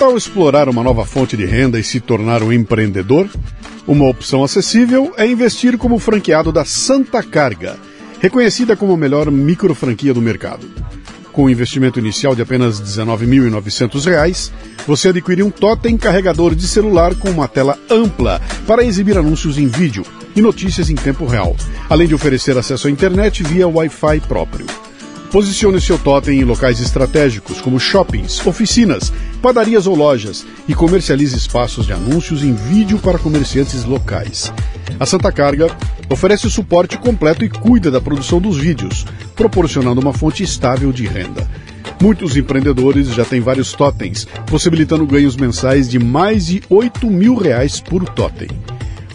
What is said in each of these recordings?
tal explorar uma nova fonte de renda e se tornar um empreendedor? Uma opção acessível é investir como franqueado da Santa Carga, reconhecida como a melhor micro franquia do mercado. Com um investimento inicial de apenas R$ 19.900, você adquire um totem carregador de celular com uma tela ampla para exibir anúncios em vídeo e notícias em tempo real, além de oferecer acesso à internet via Wi-Fi próprio. Posicione seu totem em locais estratégicos, como shoppings, oficinas, padarias ou lojas, e comercialize espaços de anúncios em vídeo para comerciantes locais. A Santa Carga oferece o suporte completo e cuida da produção dos vídeos, proporcionando uma fonte estável de renda. Muitos empreendedores já têm vários totens, possibilitando ganhos mensais de mais de 8 mil reais por totem.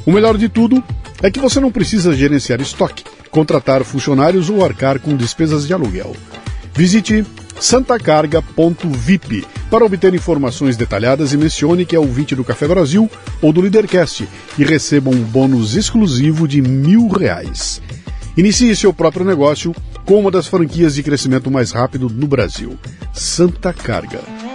O melhor de tudo é que você não precisa gerenciar estoque, contratar funcionários ou arcar com despesas de aluguel. Visite santacarga.vip para obter informações detalhadas e mencione que é o 20 do Café Brasil ou do Lidercast e receba um bônus exclusivo de mil reais. Inicie seu próprio negócio com uma das franquias de crescimento mais rápido no Brasil, Santa Carga.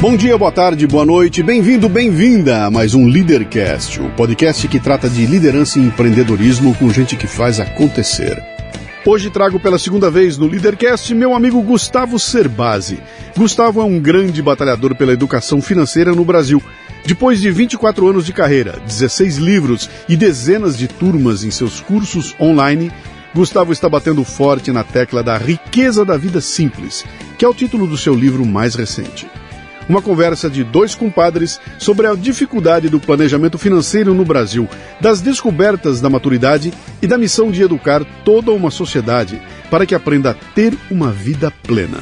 Bom dia, boa tarde, boa noite, bem-vindo, bem-vinda a mais um Leadercast, o podcast que trata de liderança e empreendedorismo com gente que faz acontecer. Hoje trago pela segunda vez no Leadercast meu amigo Gustavo Cerbasi. Gustavo é um grande batalhador pela educação financeira no Brasil. Depois de 24 anos de carreira, 16 livros e dezenas de turmas em seus cursos online, Gustavo está batendo forte na tecla da riqueza da vida simples, que é o título do seu livro mais recente uma conversa de dois compadres sobre a dificuldade do planejamento financeiro no Brasil, das descobertas da maturidade e da missão de educar toda uma sociedade para que aprenda a ter uma vida plena.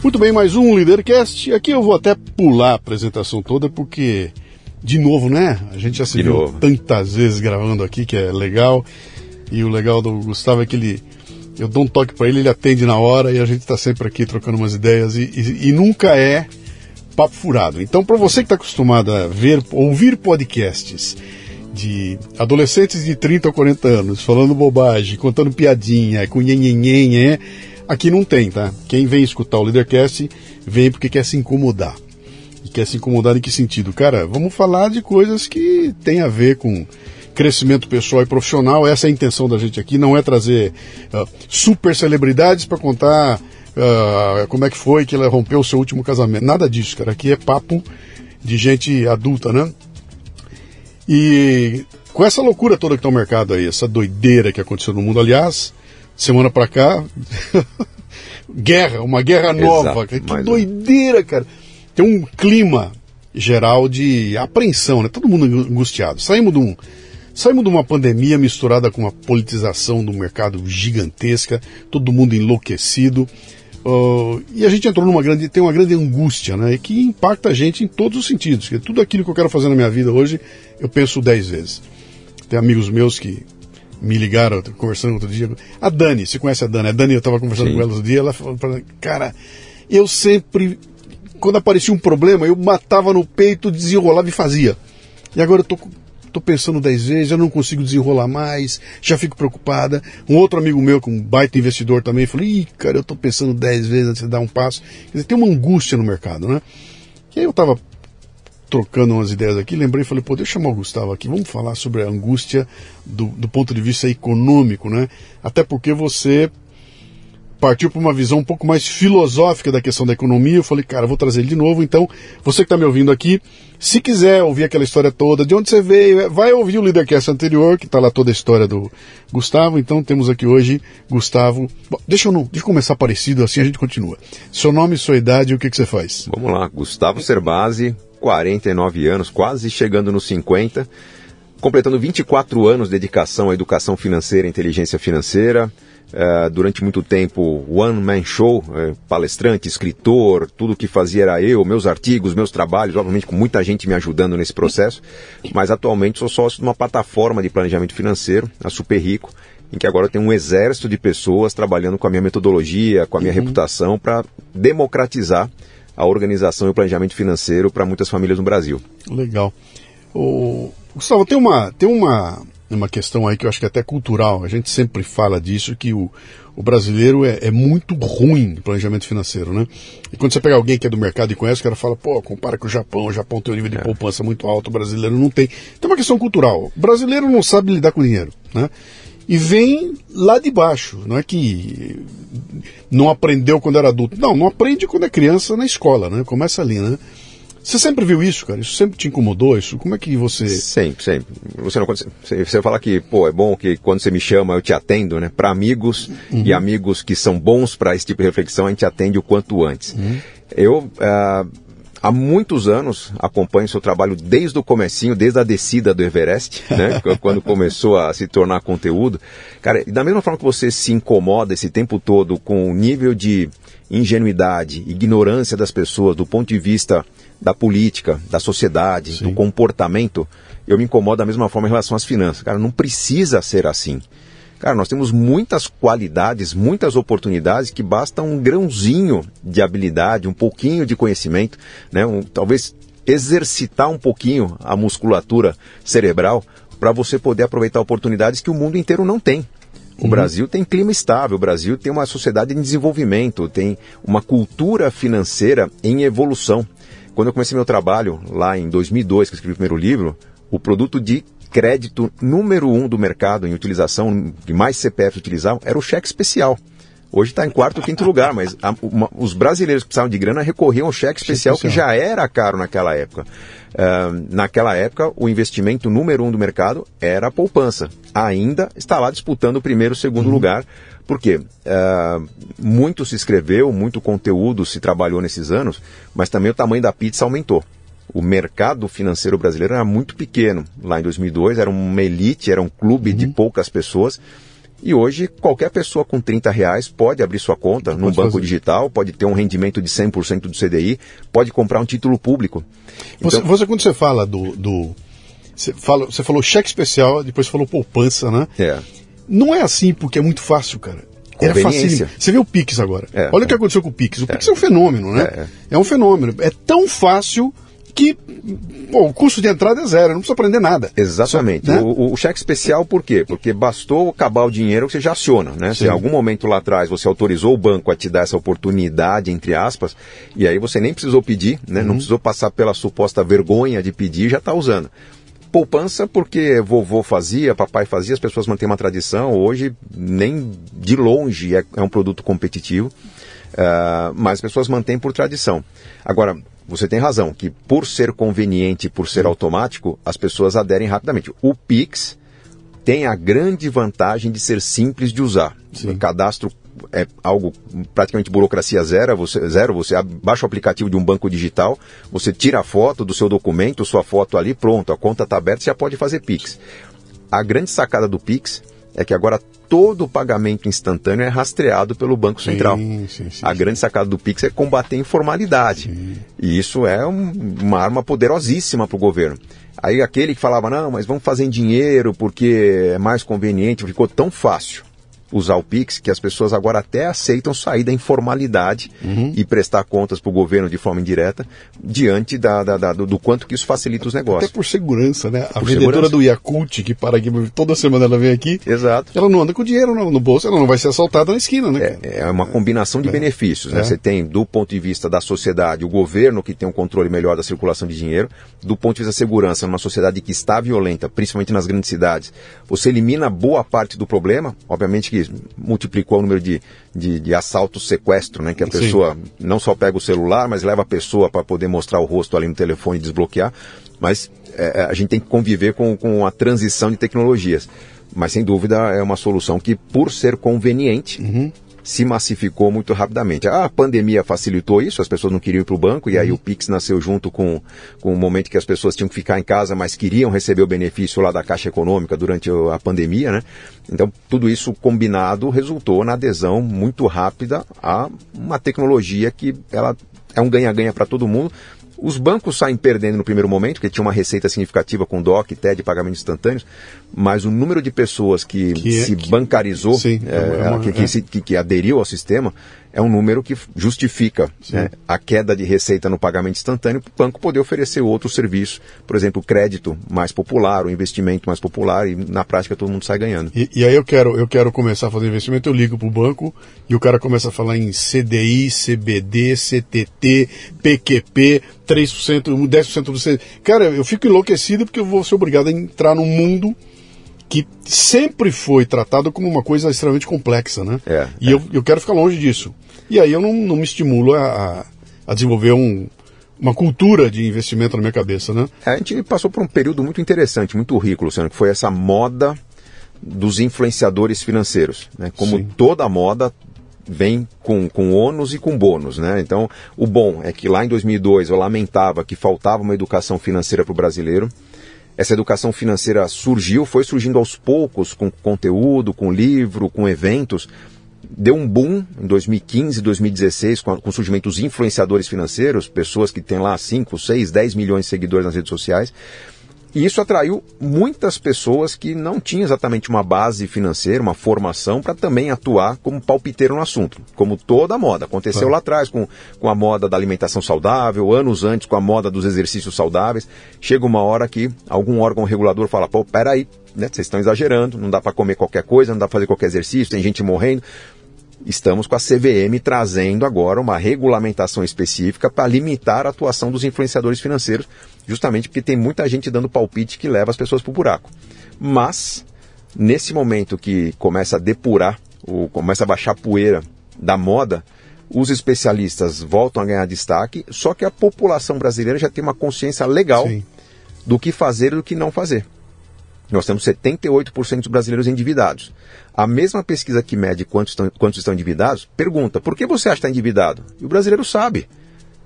Muito bem, mais um Leadercast. Aqui eu vou até pular a apresentação toda porque, de novo, né? A gente já se De viu novo. tantas vezes gravando aqui que é legal. E o legal do Gustavo é que ele eu dou um toque para ele, ele atende na hora e a gente está sempre aqui trocando umas ideias e, e, e nunca é papo furado. Então, para você que está acostumado a ver, ouvir podcasts de adolescentes de 30 ou 40 anos falando bobagem, contando piadinha, com nhenhenhen, aqui não tem, tá? Quem vem escutar o Leadercast vem porque quer se incomodar. E quer se incomodar em que sentido? Cara, vamos falar de coisas que tem a ver com crescimento pessoal e profissional. Essa é a intenção da gente aqui, não é trazer uh, super celebridades para contar uh, como é que foi que ela rompeu o seu último casamento. Nada disso, cara. Aqui é papo de gente adulta, né? E com essa loucura toda que está o mercado aí, essa doideira que aconteceu no mundo, aliás, semana para cá, guerra, uma guerra nova. Exato, que doideira, cara. Tem um clima geral de apreensão, né? Todo mundo angustiado. Saímos de um Saímos de uma pandemia misturada com uma politização do mercado gigantesca, todo mundo enlouquecido. Uh, e a gente entrou numa grande, tem uma grande angústia, né? Que impacta a gente em todos os sentidos. Que tudo aquilo que eu quero fazer na minha vida hoje, eu penso dez vezes. Tem amigos meus que me ligaram, conversando outro dia. A Dani, você conhece a Dani? A Dani, eu estava conversando Sim. com ela outro dia, ela falou cara, eu sempre, quando aparecia um problema, eu matava no peito, desenrolava e fazia. E agora eu tô, tô pensando dez vezes, eu não consigo desenrolar mais, já fico preocupada. Um outro amigo meu, que é um baita investidor também, falou, ih, cara, eu tô pensando dez vezes antes de dar um passo. Quer dizer, tem uma angústia no mercado, né? E aí eu tava trocando umas ideias aqui, lembrei e falei, pô, deixa eu chamar o Gustavo aqui, vamos falar sobre a angústia do, do ponto de vista econômico, né? Até porque você partiu para uma visão um pouco mais filosófica da questão da economia. Eu falei, cara, vou trazer ele de novo. Então, você que está me ouvindo aqui, se quiser ouvir aquela história toda, de onde você veio, vai ouvir o Leadercast anterior, que está lá toda a história do Gustavo. Então, temos aqui hoje Gustavo. Bom, deixa eu não, deixa eu começar parecido, assim a gente continua. Seu nome, sua idade e o que, que você faz? Vamos lá, Gustavo Cerbasi, 49 anos, quase chegando nos 50, completando 24 anos de dedicação à educação financeira e inteligência financeira. Uh, durante muito tempo, one man show, uh, palestrante, escritor, tudo que fazia era eu, meus artigos, meus trabalhos, obviamente com muita gente me ajudando nesse processo, mas atualmente sou sócio de uma plataforma de planejamento financeiro, a Super Rico, em que agora tem um exército de pessoas trabalhando com a minha metodologia, com a minha uhum. reputação para democratizar a organização e o planejamento financeiro para muitas famílias no Brasil. Legal. O... Gustavo, tem uma, tem uma, uma questão aí que eu acho que é até cultural. A gente sempre fala disso, que o, o brasileiro é, é, muito ruim no planejamento financeiro, né? E quando você pega alguém que é do mercado e conhece, o cara fala, pô, compara com o Japão, o Japão tem um nível de é. poupança muito alto, o brasileiro não tem. Então é uma questão cultural. O brasileiro não sabe lidar com dinheiro, né? E vem lá de baixo, não é que não aprendeu quando era adulto. Não, não aprende quando é criança na escola, né? Começa ali, né? Você sempre viu isso, cara? Isso sempre te incomodou? Isso? Como é que você. Sempre, sempre. Você não você, você fala que, pô, é bom que quando você me chama eu te atendo, né? Para amigos uhum. e amigos que são bons para esse tipo de reflexão, a gente atende o quanto antes. Uhum. Eu. Uh, há muitos anos acompanho seu trabalho desde o comecinho, desde a descida do Everest, né? quando começou a se tornar conteúdo. Cara, da mesma forma que você se incomoda esse tempo todo com o nível de ingenuidade, ignorância das pessoas do ponto de vista da política, da sociedade, Sim. do comportamento, eu me incomodo da mesma forma em relação às finanças. Cara, não precisa ser assim. Cara, nós temos muitas qualidades, muitas oportunidades que basta um grãozinho de habilidade, um pouquinho de conhecimento, né? Um, talvez exercitar um pouquinho a musculatura cerebral para você poder aproveitar oportunidades que o mundo inteiro não tem. O uhum. Brasil tem clima estável, o Brasil tem uma sociedade em desenvolvimento, tem uma cultura financeira em evolução. Quando eu comecei meu trabalho, lá em 2002, que eu escrevi o primeiro livro, o produto de crédito número um do mercado em utilização, que mais CPF utilizavam, era o cheque especial. Hoje está em quarto ou quinto lugar, mas a, uma, os brasileiros que precisavam de grana recorriam ao cheque especial, cheque especial. que já era caro naquela época. Uh, naquela época, o investimento número um do mercado era a poupança. Ainda está lá disputando o primeiro e segundo uhum. lugar, porque uh, muito se escreveu, muito conteúdo se trabalhou nesses anos, mas também o tamanho da pizza aumentou. O mercado financeiro brasileiro era muito pequeno. Lá em 2002 era uma elite, era um clube uhum. de poucas pessoas. E hoje, qualquer pessoa com 30 reais pode abrir sua conta num banco fazer. digital, pode ter um rendimento de 100% do CDI, pode comprar um título público. Então... Você, você, quando você fala do. do você, fala, você falou cheque especial, depois falou poupança, né? É. Não é assim porque é muito fácil, cara. Era fácil. Você vê o Pix agora. É, Olha é. o que aconteceu com o Pix. O Pix é, é um fenômeno, né? É. é um fenômeno. É tão fácil que bom, o custo de entrada é zero, não precisa aprender nada. Exatamente. Né? o, o, cheque especial por quê? Porque bastou acabar o dinheiro que você já aciona, né? Sim. Se em algum momento lá atrás você autorizou o banco a te dar essa oportunidade, entre aspas, e aí você nem precisou pedir, né? Uhum. Não precisou passar pela suposta vergonha de pedir, já está usando poupança porque vovô fazia, papai fazia, as pessoas mantêm uma tradição. Hoje, nem de longe é, é um produto competitivo, uh, mas as pessoas mantêm por tradição. Agora, você tem razão, que por ser conveniente, por ser automático, as pessoas aderem rapidamente. O Pix tem a grande vantagem de ser simples de usar. Sim. O cadastro é algo praticamente burocracia zero você, zero, você baixa o aplicativo de um banco digital, você tira a foto do seu documento, sua foto ali, pronto, a conta está aberta, você já pode fazer Pix. A grande sacada do Pix é que agora todo o pagamento instantâneo é rastreado pelo Banco Central. Sim, sim, sim, a grande sacada do Pix é combater a informalidade. E isso é um, uma arma poderosíssima para o governo. Aí aquele que falava, não, mas vamos fazer em dinheiro porque é mais conveniente, ficou tão fácil usar o Pix, que as pessoas agora até aceitam sair da informalidade uhum. e prestar contas para o governo de forma indireta, diante da, da, da do, do, quanto que isso facilita os negócios. Até por segurança, né? A por vendedora segurança. do Yakult, que para aqui, toda semana ela vem aqui, Exato. ela não anda com dinheiro no, no bolso, ela não vai ser assaltada na esquina, né? É, é uma combinação de é. benefícios, né? É. Você tem, do ponto de vista da sociedade, o governo que tem um controle melhor da circulação de dinheiro, do ponto de vista da segurança, numa sociedade que está violenta, principalmente nas grandes cidades, você elimina boa parte do problema, obviamente que multiplicou o número de, de, de assaltos, sequestro, né? Que a pessoa Sim. não só pega o celular, mas leva a pessoa para poder mostrar o rosto ali no telefone e desbloquear. Mas é, é, a gente tem que conviver com, com a transição de tecnologias. Mas sem dúvida é uma solução que, por ser conveniente, uhum se massificou muito rapidamente. A pandemia facilitou isso, as pessoas não queriam ir para o banco, e aí uhum. o Pix nasceu junto com, com o momento que as pessoas tinham que ficar em casa, mas queriam receber o benefício lá da Caixa Econômica durante a pandemia, né? Então, tudo isso combinado resultou na adesão muito rápida a uma tecnologia que ela é um ganha-ganha para todo mundo, os bancos saem perdendo no primeiro momento, porque tinha uma receita significativa com DOC, TED, pagamentos instantâneos, mas o número de pessoas que, que é, se bancarizou, sim, é, é uma, que, que, que, que aderiu ao sistema, é um número que justifica né, a queda de receita no pagamento instantâneo para o banco poder oferecer outro serviço, por exemplo, o crédito mais popular, o investimento mais popular, e na prática todo mundo sai ganhando. E, e aí eu quero, eu quero começar a fazer investimento, eu ligo para o banco e o cara começa a falar em CDI, CBD, CTT, PQP, 3%, 10% do CDI. Cara, eu fico enlouquecido porque eu vou ser obrigado a entrar num mundo que sempre foi tratado como uma coisa extremamente complexa, né? É, e é. Eu, eu quero ficar longe disso. E aí eu não, não me estimulo a, a desenvolver um, uma cultura de investimento na minha cabeça, né? A gente passou por um período muito interessante, muito rico, Luciano, que foi essa moda dos influenciadores financeiros. Né? Como Sim. toda moda vem com, com ônus e com bônus, né? Então, o bom é que lá em 2002 eu lamentava que faltava uma educação financeira para o brasileiro. Essa educação financeira surgiu, foi surgindo aos poucos com conteúdo, com livro, com eventos, deu um boom em 2015, 2016, com, o surgimento dos influenciadores financeiros, pessoas que têm lá 5, 6, 10 milhões de seguidores nas redes sociais. E isso atraiu muitas pessoas que não tinham exatamente uma base financeira, uma formação para também atuar como palpiteiro no assunto. Como toda a moda. Aconteceu lá atrás com, com a moda da alimentação saudável, anos antes com a moda dos exercícios saudáveis. Chega uma hora que algum órgão regulador fala: pô, peraí, né, vocês estão exagerando, não dá para comer qualquer coisa, não dá para fazer qualquer exercício, tem gente morrendo estamos com a CVM trazendo agora uma regulamentação específica para limitar a atuação dos influenciadores financeiros, justamente porque tem muita gente dando palpite que leva as pessoas para o buraco. Mas, nesse momento que começa a depurar, ou começa a baixar a poeira da moda, os especialistas voltam a ganhar destaque, só que a população brasileira já tem uma consciência legal Sim. do que fazer e do que não fazer. Nós temos 78% dos brasileiros endividados. A mesma pesquisa que mede quantos estão, quantos estão endividados pergunta: por que você acha que está endividado? E o brasileiro sabe.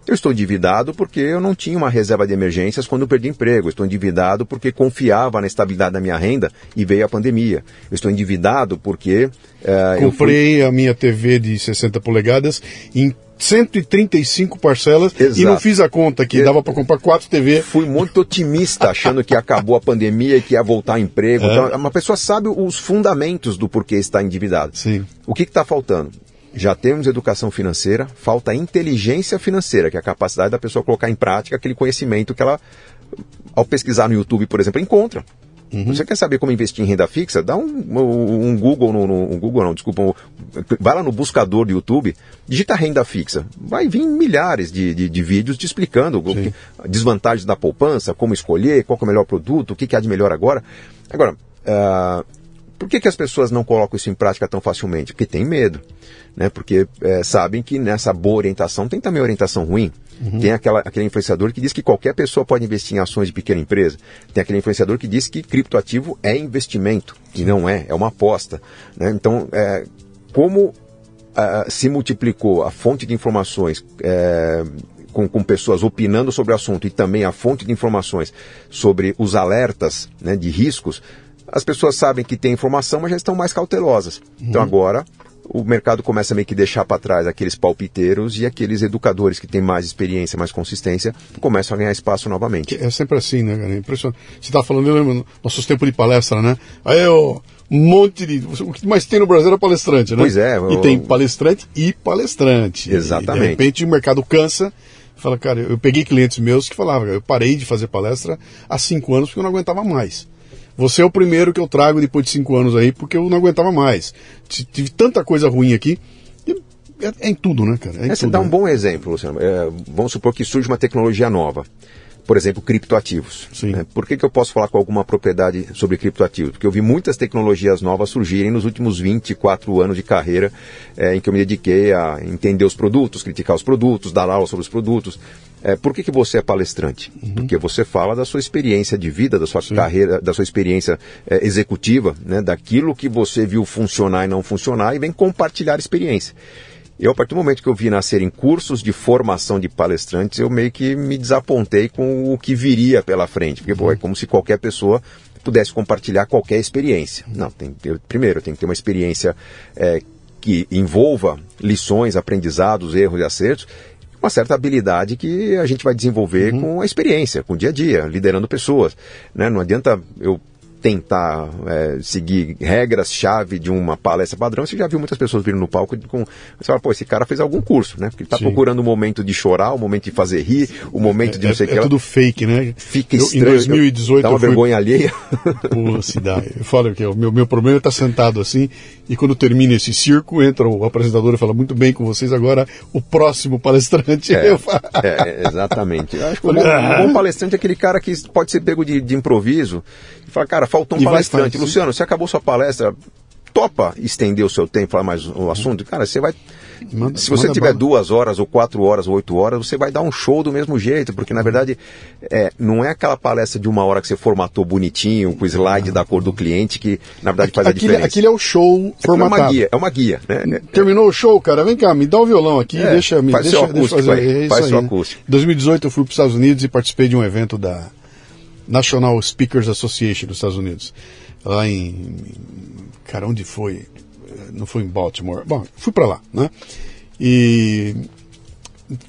Eu estou endividado porque eu não tinha uma reserva de emergências quando perdi emprego. Estou endividado porque confiava na estabilidade da minha renda e veio a pandemia. Estou endividado porque. Uh, Comprei fui... a minha TV de 60 polegadas em 135 parcelas Exato. e não fiz a conta que dava para comprar quatro TV. Fui muito otimista achando que acabou a pandemia e que ia voltar a emprego. É. Então, uma pessoa sabe os fundamentos do porquê está endividado. Sim. O que está faltando? Já temos educação financeira, falta inteligência financeira, que é a capacidade da pessoa colocar em prática aquele conhecimento que ela, ao pesquisar no YouTube, por exemplo, encontra. Uhum. Você quer saber como investir em renda fixa? Dá um, um, um Google, no, no, um Google não, desculpa, um, vai lá no buscador do YouTube, digita renda fixa. Vai vir milhares de, de, de vídeos te explicando que, desvantagens da poupança, como escolher, qual é o melhor produto, o que, que há de melhor agora. Agora, uh, por que, que as pessoas não colocam isso em prática tão facilmente? Porque tem medo né? Porque é, sabem que nessa boa orientação tem também orientação ruim. Uhum. Tem aquela, aquele influenciador que diz que qualquer pessoa pode investir em ações de pequena empresa. Tem aquele influenciador que diz que criptoativo é investimento. E não é, é uma aposta. Né? Então, é, como uh, se multiplicou a fonte de informações é, com, com, pessoas opinando sobre o assunto e também a fonte de informações sobre os alertas né, de riscos, as pessoas sabem que tem informação, mas já estão mais cautelosas. Então, uhum. Então agora o mercado começa a meio que deixar para trás aqueles palpiteiros e aqueles educadores que têm mais experiência, mais consistência, começam a ganhar espaço novamente. É sempre assim, né, cara? É impressionante. Você está falando, eu lembro, nossos tempos de palestra, né? Aí o, um monte de. O que mais tem no Brasil é palestrante, né? Pois é. E eu- tem palestrante e palestrante. Exatamente. E de repente o mercado cansa. Fala, cara, eu peguei clientes meus que falavam, eu parei de fazer palestra há cinco anos porque eu não aguentava mais. Você é o primeiro que eu trago depois de cinco anos aí porque eu não aguentava mais. Tive tanta coisa ruim aqui. É, é em tudo, né, cara? É É, você tudo, dá um né? bom exemplo, Luciano. É, vamos supor que surge uma tecnologia nova. Por exemplo, criptoativos. Sim. né? Por que, que eu posso falar com alguma propriedade sobre criptoativos? Porque eu vi muitas tecnologias novas surgirem nos últimos 24 anos de carreira é, em que eu me dediquei a entender os produtos, criticar os produtos, dar aula sobre os produtos. É, por que, que você é palestrante? Uhum. Porque você fala da sua experiência de vida, da sua carreira, da sua experiência é, executiva, né? daquilo que você viu funcionar e não funcionar e vem compartilhar experiência. Eu, a partir do momento que eu vi nascerem cursos de formação de palestrantes, eu meio que me desapontei com o que viria pela frente. Porque, pô, é como se qualquer pessoa pudesse compartilhar qualquer experiência. Não, tem ter, primeiro, tem que ter uma experiência é, que envolva lições, aprendizados, erros e acertos, uma certa habilidade que a gente vai desenvolver com a experiência, com o dia a dia, liderando pessoas. Né? Não adianta eu tentar é, seguir regras-chave de uma palestra padrão, você já viu muitas pessoas vindo no palco com. Você fala, pô, esse cara fez algum curso, né? Porque ele está Sim. procurando o momento de chorar, o momento de fazer rir, o momento de É, não sei o é que. lá. tudo fake, né? Fica Eu- estranho. Em 2018 dá uma eu fui vergonha alheia. Pô, se dá. Eu falo que o meu, meu problema é estar sentado assim e quando termina esse circo, entra o apresentador e fala muito bem com vocês, agora o próximo palestrante. É, é, exatamente. Eu acho que um bom, bom palestrante é aquele cara que pode ser pego de, de improviso e fala, cara, faltou um E vai palestrante. sim. Luciano, você acabou sua palestra, topa estender o seu tempo, falar mais o assunto? Cara, você vai. Manda- se você tiver bala. duas horas, ou quatro horas, ou oito horas, você vai dar um show do mesmo jeito, porque na verdade é, não é aquela palestra de uma hora que você formatou bonitinho, com o slide da cor do cliente, que na verdade faz a aquele, diferença. aquele é o show Aquilo é formatado. uma guia, é uma guia, né? Terminou o show, cara, vem cá, me dá o violão aqui, É, deixa, me, faz deixa, seu deixa eu acústico fazer. aí, É faz aí, seu acústico. Em 2018 eu fui para os Estados Unidos e participei de um evento da National Speakers Association dos Estados Unidos. Lá em. Cara, onde foi? Não foi em Baltimore. Bom, fui para lá, né? E.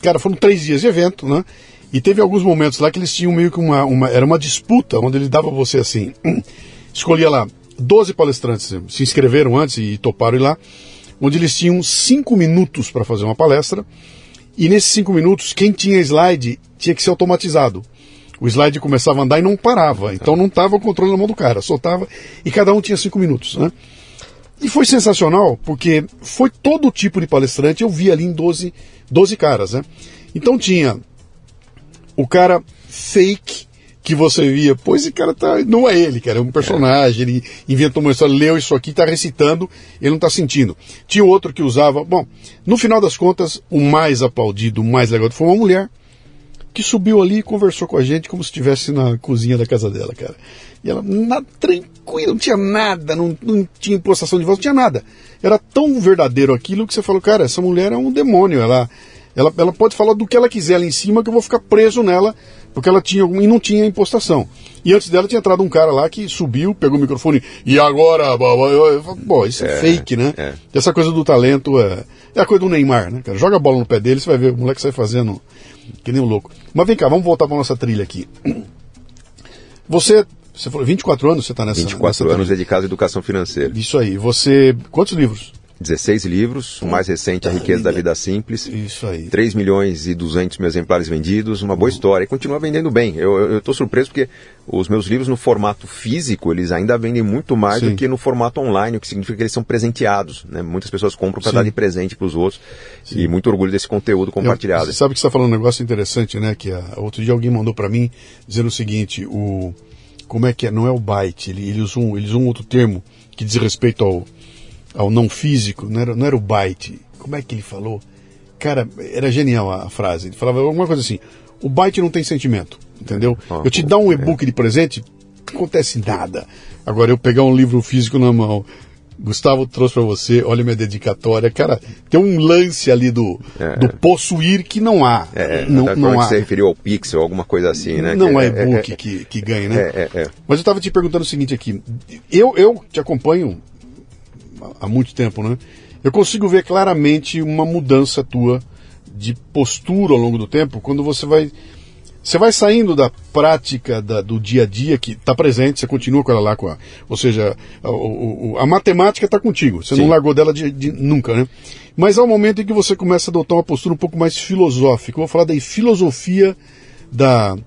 Cara, foram três dias de evento, né? E teve alguns momentos lá que eles tinham meio que uma. uma era uma disputa, onde eles davam você assim. Escolhia lá 12 palestrantes, se inscreveram antes e toparam ir lá, onde eles tinham cinco minutos para fazer uma palestra. E nesses cinco minutos, quem tinha slide tinha que ser automatizado. O slide começava a andar e não parava. Então não estava o controle na mão do cara, soltava e cada um tinha cinco minutos. Né? E foi sensacional, porque foi todo tipo de palestrante, eu vi ali em 12, 12 caras. Né? Então tinha o cara fake que você via, pô, esse cara tá. Não é ele, cara, é um personagem, ele inventou uma história, leu isso aqui, tá recitando, ele não tá sentindo. Tinha outro que usava. Bom, no final das contas, o mais aplaudido, o mais legal foi uma mulher que subiu ali e conversou com a gente como se estivesse na cozinha da casa dela, cara. E ela, na, tranquila, não tinha nada, não, não tinha impostação de voz, não tinha nada. Era tão verdadeiro aquilo que você falou, cara, essa mulher é um demônio, ela, ela, ela pode falar do que ela quiser ali em cima que eu vou ficar preso nela, porque ela tinha e não tinha impostação. E antes dela tinha entrado um cara lá que subiu, pegou o microfone, e agora, pô, isso é, fake, né? é. Essa coisa do talento é, é a coisa do Neymar, né, cara? Joga a bola no pé dele, você vai ver, o moleque sai fazendo que nem um louco. Mas vem cá, vamos voltar para nossa trilha aqui. Você, você falou 24 anos, você está nessa 24 nessa anos trilha. dedicados à educação financeira. Isso aí. Você, quantos livros? 16 livros, o mais recente, A Riqueza da Vida Simples. Isso aí. 3 milhões e 200 mil exemplares vendidos, uma boa história. E continua vendendo bem. Eu estou surpreso porque os meus livros no formato físico, eles ainda vendem muito mais Sim. do que no formato online, o que significa que eles são presenteados. Né? Muitas pessoas compram para Sim. dar de presente para os outros. E muito orgulho desse conteúdo compartilhado. Você sabe que você está falando um negócio interessante, né? Que a, outro dia alguém mandou para mim dizendo o seguinte: o como é que é? Não é o byte. Ele, ele usou um, ele usou um outro termo que diz respeito ao, ao não físico. Não era, não era o byte. Como é que ele falou? Cara, era genial a, frase. Ele falava alguma coisa assim: o byte não tem sentimento, entendeu? Ah, eu te dar um é. e-book de presente, não acontece nada. Agora eu pegar um livro físico na mão. Gustavo trouxe para você, olha minha dedicatória. Cara, tem um lance ali do, É. do possuir que não há. É, não, tá, não provavelmente há. você referiu ao Pixel, alguma coisa assim, né? Não Que é e-book que, que ganha, né? É, é, é. Mas eu estava te perguntando o seguinte aqui. Eu, eu te acompanho há muito tempo, né? Eu consigo ver claramente uma mudança tua de postura ao longo do tempo quando você vai. você vai saindo da prática da, do dia a dia que está presente, você continua com ela lá, com a, ou seja, a, a, a matemática está contigo, você Sim. não largou dela de, de, nunca, né? Mas há um momento em que você começa a adotar uma postura um pouco mais filosófica. Eu vou falar da filosofia da,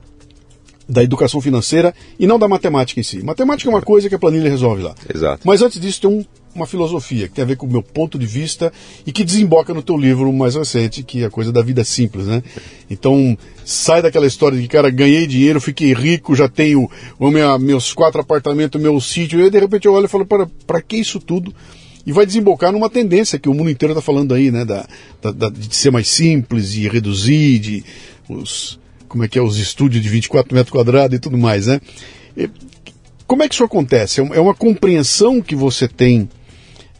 da educação financeira e não da matemática em si. Matemática é uma coisa que a planilha resolve lá. Exato. Mas antes disso tem um, uma filosofia que tem a ver com o meu ponto de vista e que desemboca no teu livro mais recente, que é a coisa da vida simples, né? Então, sai daquela história de cara, ganhei dinheiro, fiquei rico, já tenho o meu, meus quatro apartamentos, meu sítio, e de repente eu olho e falo, para, para que isso tudo? E vai desembocar numa tendência que o mundo inteiro está falando aí, né? Da, da, de ser mais simples, de reduzir, de os como é que é os estúdios de 24 metros quadrados e tudo mais, né? E, como é que isso acontece? É, é uma compreensão que você tem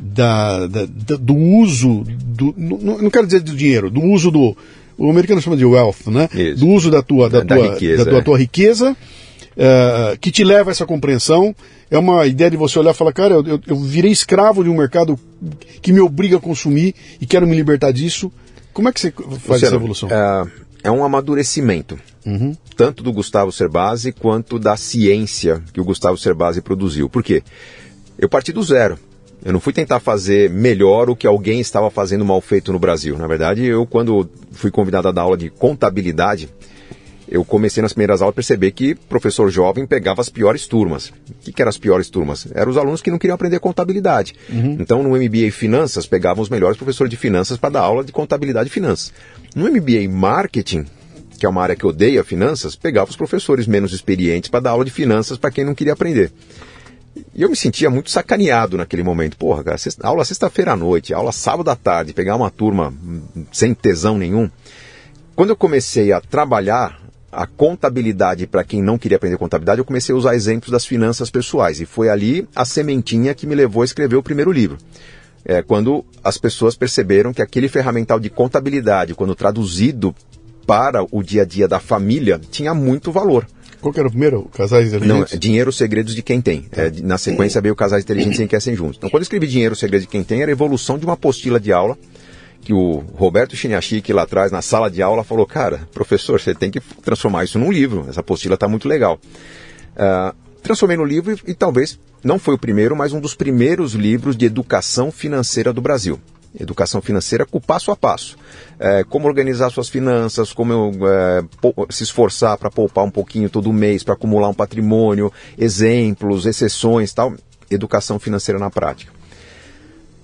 da, da, da do uso, do, não, não, quero dizer do dinheiro, do uso do, o americano chama de wealth, né? Isso. Do uso da tua, da, da tua, riqueza, da tua, é. tua riqueza uh, que te leva a essa compreensão. É uma ideia de você olhar e falar, cara, eu, eu virei escravo de um mercado que me obriga a consumir e quero me libertar disso. Como é que você faz Luciano, essa evolução? Uh é um amadurecimento, uhum. tanto do Gustavo Cerbasi quanto da ciência que o Gustavo Cerbasi produziu. Por quê? Eu parti do zero. Eu não fui tentar fazer melhor o que alguém estava fazendo mal feito no Brasil. Na verdade, eu, quando fui convidado a dar aula de contabilidade, eu comecei nas primeiras aulas a perceber que professor jovem pegava as piores turmas. O que, que eram as piores turmas? Eram os alunos que não queriam aprender contabilidade. Uhum. Então, no MBA Finanças, pegavam os melhores professores de finanças para dar aula de contabilidade e finanças. No MBA Marketing, que é uma área que odeia finanças, pegava os professores menos experientes para dar aula de finanças para quem não queria aprender. E eu me sentia muito sacaneado naquele momento. Porra, cara, sexta, aula sexta-feira à noite, aula sábado à tarde, pegar uma turma sem tesão nenhum. Quando eu comecei a trabalhar a contabilidade para quem não queria aprender contabilidade, eu comecei a usar exemplos das finanças pessoais. E foi ali a sementinha que me levou a escrever o primeiro livro é, quando as pessoas perceberam que aquele ferramental de contabilidade, quando traduzido para o dia a dia da família, tinha muito valor. Qual que era o primeiro? Casais Inteligentes? Não, Dinheiro, Segredos de Quem Tem. É, na sequência veio Casais Inteligentes Quer Sem Juntos. Então, quando eu escrevi Dinheiro, Segredos de Quem Tem, era a evolução de uma apostila de aula que o Roberto Chiniachik lá atrás, na sala de aula, falou, cara, professor, você tem que transformar isso num livro. Essa apostila está muito legal. Uh, transformei no livro e, e talvez não foi o primeiro, mas um dos primeiros livros de educação financeira do Brasil. Educação financeira com passo a passo. É, como organizar suas finanças, como eu, é, se esforçar para poupar um pouquinho todo mês, para acumular um patrimônio, exemplos, exceções tal. Educação financeira na prática.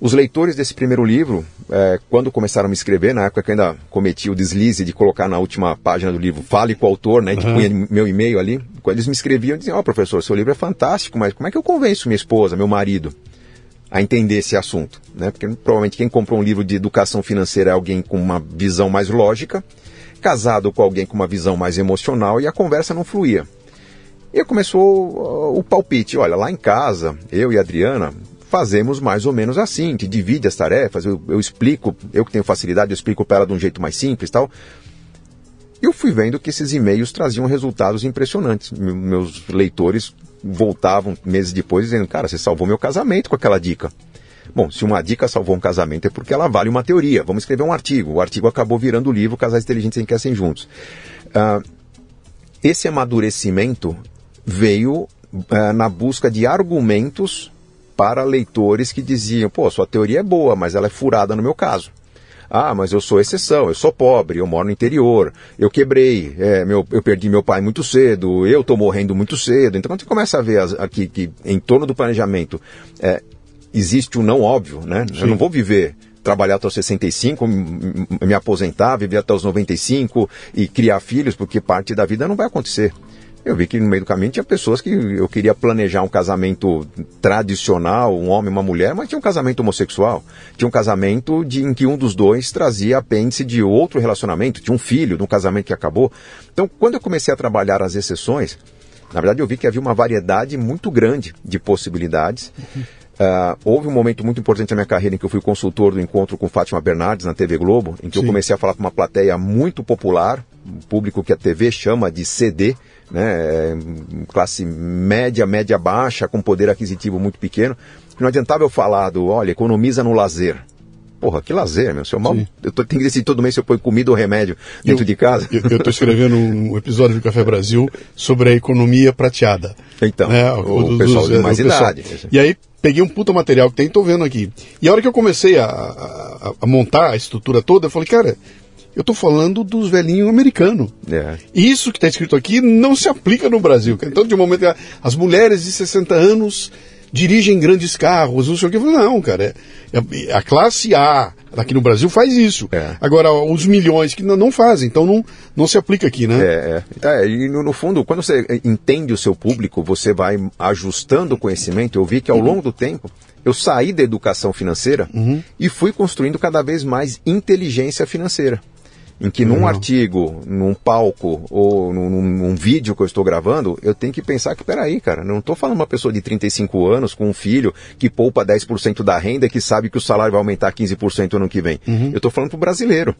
Os leitores desse primeiro livro, é, quando começaram a me escrever, na época que eu ainda cometi o deslize de colocar na última página do livro, fale com o autor, né, uhum. punha meu e-mail ali, quando eles me escreviam, diziam, ó oh, professor, seu livro é fantástico, mas como é que eu convenço minha esposa, meu marido, a entender esse assunto? Né? Porque provavelmente quem comprou um livro de educação financeira é alguém com uma visão mais lógica, casado com alguém com uma visão mais emocional e a conversa não fluía. E começou o palpite, olha, lá em casa, eu e a Adriana, fazemos mais ou menos assim, gente divide as tarefas, eu, eu explico, eu que tenho facilidade, eu explico para ela de um jeito mais simples tal. E eu fui vendo que esses e-mails traziam resultados impressionantes. Meus leitores voltavam meses depois dizendo, cara, você salvou meu casamento com aquela dica. Bom, se uma dica salvou um casamento é porque ela vale uma teoria. Vamos escrever um artigo. O artigo acabou virando o livro Casais Inteligentes Enriquecem Juntos. Uh, esse amadurecimento veio uh, na busca de argumentos para leitores que diziam: pô, sua teoria é boa, mas ela é furada no meu caso. Ah, mas eu sou exceção, eu sou pobre, eu moro no interior, eu quebrei, é, meu, eu perdi meu pai muito cedo, eu estou morrendo muito cedo. Então, quando você começa a ver as, aqui que em torno do planejamento é, existe um não óbvio, né? Sim. Eu não vou viver trabalhar até os 65, me aposentar, viver até os 95 e criar filhos, porque parte da vida não vai acontecer. Eu vi que no meio do caminho tinha pessoas que eu queria planejar um casamento tradicional, um homem e uma mulher, mas tinha um casamento homossexual. Tinha um casamento de, em que um dos dois trazia apêndice de outro relacionamento, tinha um filho de um casamento que acabou. Então, quando eu comecei a trabalhar as exceções, na verdade eu vi que havia uma variedade muito grande de possibilidades. Uh, houve um momento muito importante na minha carreira em que eu fui consultor do encontro com Fátima Bernardes na TV Globo, em que Sim. eu comecei a falar com uma plateia muito popular, público que a TV chama de CD, né, classe média, média baixa, com poder aquisitivo muito pequeno. Não adiantava eu falar do, olha, economiza no lazer. porra, que lazer, meu. Seu mal, eu tô, tenho que decidir todo mês se eu ponho comida ou remédio dentro eu, de casa. Eu estou escrevendo um episódio do Café Brasil sobre a economia prateada. Então, né? o, o, pessoal de mais idade. E aí peguei um puta material que tem, tô vendo aqui. E a hora que eu comecei a, a, a montar a estrutura toda, eu falei, cara, eu estou falando dos velhinhos americanos. É. Isso que está escrito aqui não se aplica no Brasil. Então, de um momento, as mulheres de 60 anos dirigem grandes carros, não sei o que. Não, cara, é, é, a classe A aqui no Brasil faz isso. É. Agora, os milhões que não, fazem, então não, não se aplica aqui, né? É, é. é e no, no, fundo, quando você entende o seu público, você vai ajustando o conhecimento. Eu vi que ao uhum. longo do tempo, eu saí da educação financeira uhum. e fui construindo cada vez mais inteligência financeira em que num artigo, num palco ou num, num, vídeo que eu estou gravando, eu tenho que pensar que, peraí, cara, não estou falando uma pessoa de 35 anos com um filho que poupa 10% da renda e que sabe que o salário vai aumentar 15% ano que vem. Uhum. Eu estou falando para o brasileiro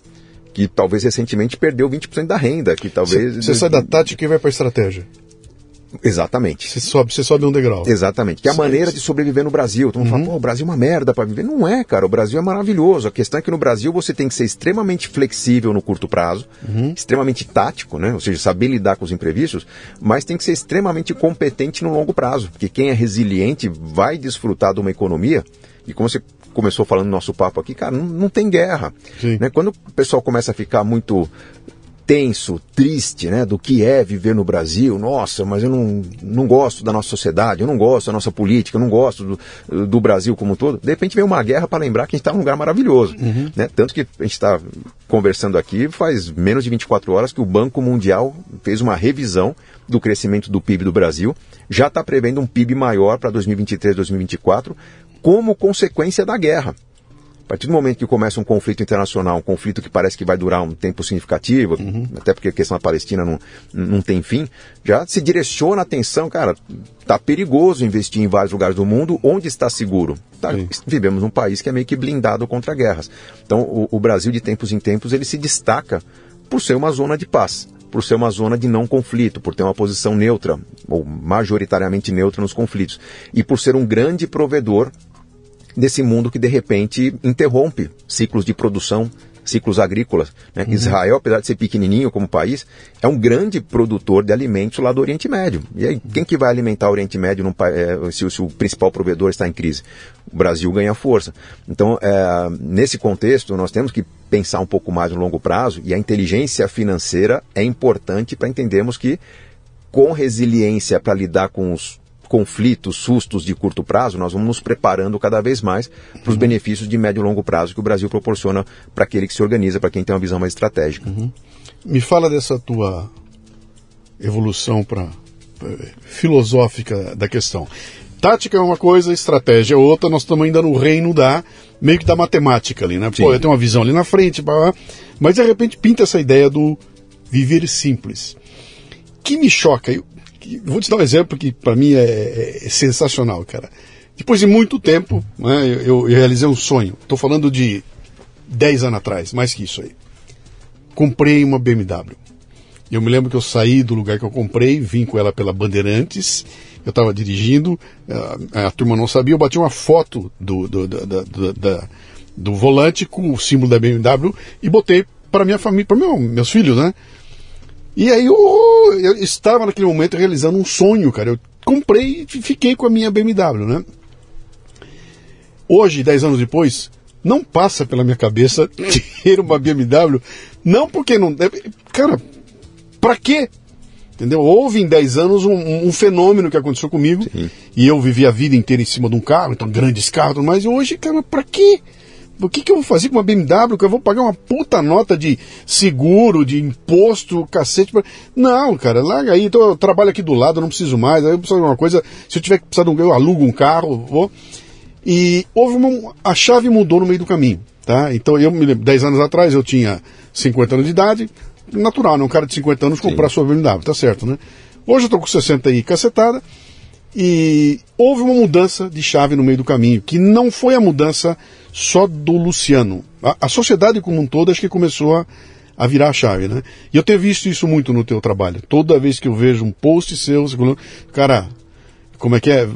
que talvez recentemente perdeu 20% da renda, que talvez... Você sai da tática e vai para a estratégia. Exatamente. Você sobe, você sobe um degrau. Exatamente. Que é a maneira de sobreviver no Brasil. Todo mundo uhum. fala, pô, o Brasil é uma merda para viver. Não é, cara. O Brasil é maravilhoso. A questão é que no Brasil você tem que ser extremamente flexível no curto prazo, uhum. extremamente tático, né? Ou seja, saber lidar com os imprevistos, mas tem que ser extremamente competente no longo prazo. Porque quem é resiliente vai desfrutar de uma economia. E como você começou falando no nosso papo aqui, cara, não, não tem guerra. Né? Quando o pessoal começa a ficar muito tenso, triste, né, do que é viver no Brasil. Nossa, mas eu não, não gosto da nossa sociedade, eu não gosto da nossa política, eu não gosto do, do Brasil como um todo. De repente vem uma guerra para lembrar que a gente está num lugar maravilhoso. Uhum. Né? Tanto que a gente está conversando aqui faz menos de 24 horas que o Banco Mundial fez uma revisão do crescimento do PIB do Brasil, já está prevendo um PIB maior para 2023, 2024, como consequência da guerra. A partir do momento que começa um conflito internacional, um conflito que parece que vai durar um tempo significativo, uhum. até porque a questão da Palestina não, não tem fim, já se direciona a atenção, cara, tá perigoso investir em vários lugares do mundo, onde está seguro? Tá, vivemos num país que é meio que blindado contra guerras. Então, o, o Brasil, de tempos em tempos, ele se destaca por ser uma zona de paz por ser uma zona de não conflito, por ter uma posição neutra, ou majoritariamente neutra nos conflitos, e por ser um grande provedor desse mundo que de repente interrompe ciclos de produção, ciclos agrícolas. Né? Uhum. Israel, apesar de ser pequenininho como país, é um grande produtor de alimentos lá do Oriente Médio. E aí, quem que vai alimentar o Oriente Médio num, é, se, se, o principal provedor está em crise? O Brasil ganha força. Então, é, nesse contexto, nós temos que pensar um pouco mais no longo prazo e a inteligência financeira é importante para entendermos que com resiliência para lidar com os conflitos, sustos de curto prazo, nós vamos nos preparando cada vez mais para os uhum. benefícios de médio e longo prazo que o Brasil proporciona para aquele que se organiza, para quem tem uma visão mais estratégica. Uhum. Me fala dessa tua evolução para filosófica da questão. Tática é uma coisa, estratégia é outra, nós estamos ainda no reino da meio que da matemática ali, né? Sim. Pô, eu tenho uma visão ali na frente, mas de repente pinta essa ideia do viver simples. Que me choca, vou te dar um exemplo que para mim é, é, é, sensacional, cara. Depois de muito tempo, né, eu, eu realizei um sonho. Estou falando de 10 anos atrás, mais que isso aí. Comprei uma BMW. Eu me lembro que eu saí do lugar que eu comprei, vim com ela pela Bandeirantes, eu estava dirigindo, a, a, turma não sabia, eu bati uma foto do, do, do, do, do volante com o símbolo da BMW e botei para minha família, para meu, meus filhos, né? E aí eu, eu estava naquele momento realizando um sonho, cara. Eu comprei e fiquei com a minha BMW, né? Hoje, dez anos depois, não passa pela minha cabeça ter uma BMW. Não porque não. Cara, pra quê? Entendeu? Houve em 10 anos um, um, fenômeno que aconteceu comigo. Sim. E eu vivi a vida inteira em cima de um carro, então grandes carros, mas hoje, cara, pra quê? O que, que eu vou fazer com uma BMW? Que eu vou pagar uma puta nota de seguro, de imposto, cacete. Pra... Não, cara, larga aí. Então eu trabalho aqui do lado, não preciso mais. Aí eu preciso de uma coisa. Se eu tiver que precisar de um. Eu alugo um carro, vou. E houve uma. A chave mudou no meio do caminho. Tá? Então eu me lembro, 10 anos atrás eu tinha 50 anos de idade. Natural, né? Um cara de 50 anos comprar Sim. sua BMW, tá certo, né? Hoje eu tô com 60 aí cacetada. E houve uma mudança de chave no meio do caminho, que não foi a mudança só do Luciano. A, a sociedade como um todo acho que começou a, a, virar a chave, né? E eu tenho visto isso muito no teu trabalho. Toda vez que eu vejo um post seu, cara, como é que é?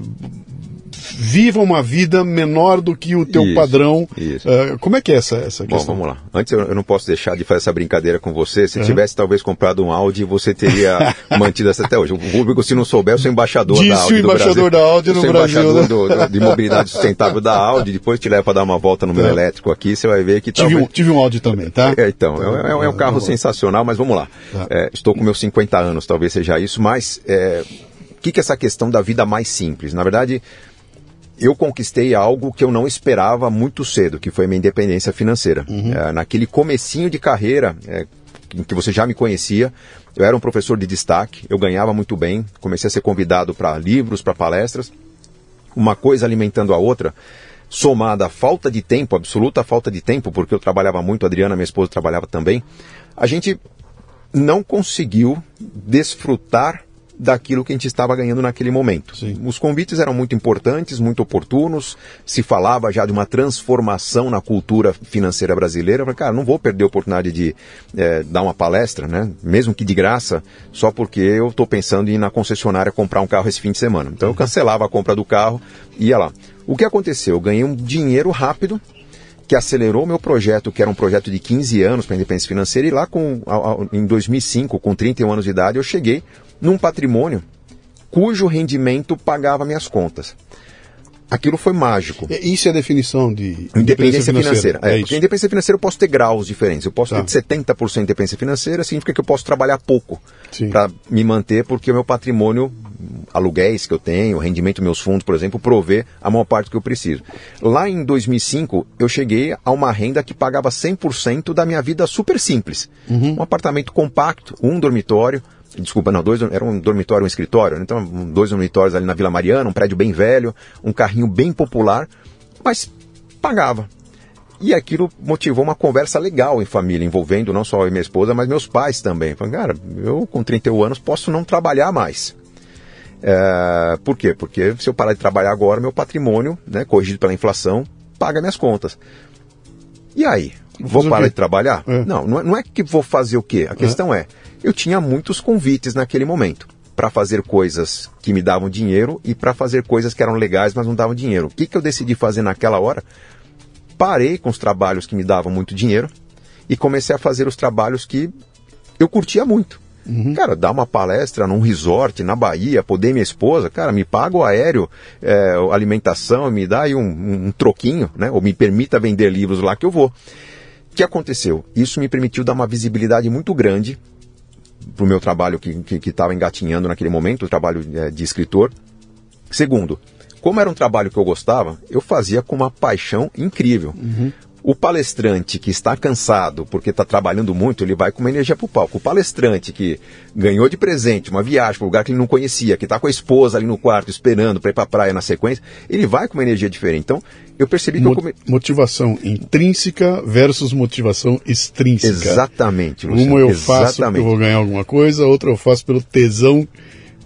Viva uma vida menor do que o teu Isso, padrão. isso. Uh, como é que é essa, essa Bom, questão? vamos lá. Antes eu, eu não posso deixar de fazer essa brincadeira com você. Se tivesse talvez comprado um Audi, você teria mantido essa até hoje. O público, se não souber, eu sou embaixador Disse da Audi o embaixador da Audi Eu no sou Brasil, embaixador né? do- do- de mobilidade sustentável da Audi. Depois te leva para dar uma volta no meu É. elétrico aqui, você vai ver que tive, talvez... um, tive um áudio também, tá? É, então, é, é- é um carro Vamos lá. sensacional, mas vamos lá. Tá. É, estou com meus 50 anos, talvez seja isso, mas é, o que, que é essa questão da vida mais simples? Na verdade, eu conquistei algo que eu não esperava muito cedo, que foi a minha independência financeira. É, naquele comecinho de carreira, é, em que você já me conhecia, eu era um professor de destaque, eu ganhava muito bem, comecei a ser convidado para livros, para palestras, uma coisa alimentando a outra, somada à falta de tempo, absoluta falta de tempo, porque eu trabalhava muito, a Adriana, minha esposa, trabalhava também, a gente não conseguiu desfrutar daquilo que a gente estava ganhando naquele momento. Sim. Os convites eram muito importantes, muito oportunos, se falava já de uma transformação na cultura financeira brasileira. Eu falei, cara, não vou perder a oportunidade de eh, dar uma palestra, né? mesmo que de graça, só porque eu estou pensando em ir na concessionária comprar um carro esse fim de semana. Então eu cancelava a compra do carro e ia lá. O que aconteceu? Eu ganhei um dinheiro rápido, que acelerou meu projeto, que era um projeto de 15 anos para a independência financeira, e lá com, em 2005, com 31 anos de idade, eu cheguei num patrimônio cujo rendimento pagava minhas contas. Aquilo foi mágico. Isso é a definição de Independência financeira. É, É, porque independência financeira eu posso ter graus diferentes. Eu posso Tá. ter 70% de independência financeira, significa que eu posso trabalhar pouco para me manter, porque o meu patrimônio, aluguéis que eu tenho, o rendimento dos meus fundos, por exemplo, provê a maior parte que eu preciso. Lá em 2005, eu cheguei a uma renda que pagava 100% da minha vida super simples. Uhum. Um apartamento compacto, um dormitório, Desculpa, não, dois, era um dormitório e um escritório, né? então dois dormitórios ali na Vila Mariana, um prédio bem velho, um carrinho bem popular, mas pagava. E aquilo motivou uma conversa legal em família, envolvendo não só minha esposa, mas meus pais também. Falei, cara, eu com 31 anos posso não trabalhar mais. É, por quê? Porque se eu parar de trabalhar agora, meu patrimônio, né, corrigido pela inflação, paga minhas contas. E aí? Vou parar de trabalhar? É. Não, não é, não é que vou fazer o quê? A questão é, eu tinha muitos convites naquele momento para fazer coisas que me davam dinheiro e para fazer coisas que eram legais, mas não davam dinheiro. O que, que eu decidi fazer naquela hora? Parei com os trabalhos que me davam muito dinheiro e comecei a fazer os trabalhos que eu curtia muito. Cara, dar uma palestra num resort na Bahia, poder minha esposa, cara, me paga o aéreo, é, alimentação, me dá aí um, um- um troquinho, né? Ou me permita vender livros lá que eu vou. O que aconteceu? Isso me permitiu dar uma visibilidade muito grande para o meu trabalho que estava engatinhando naquele momento, o trabalho eh, de escritor. Segundo, como era um trabalho que eu gostava, eu fazia com uma paixão incrível. O palestrante que está cansado porque está trabalhando muito, ele vai com uma energia para o palco. O palestrante que ganhou de presente uma viagem para um lugar que ele não conhecia, que está com a esposa ali no quarto esperando para ir para a praia na sequência, ele vai com uma energia diferente. Então, eu percebi que eu Mo- come... Motivação intrínseca versus motivação extrínseca. Exatamente, Luciano, Uma eu faço porque eu vou ganhar alguma coisa, outra eu faço pelo tesão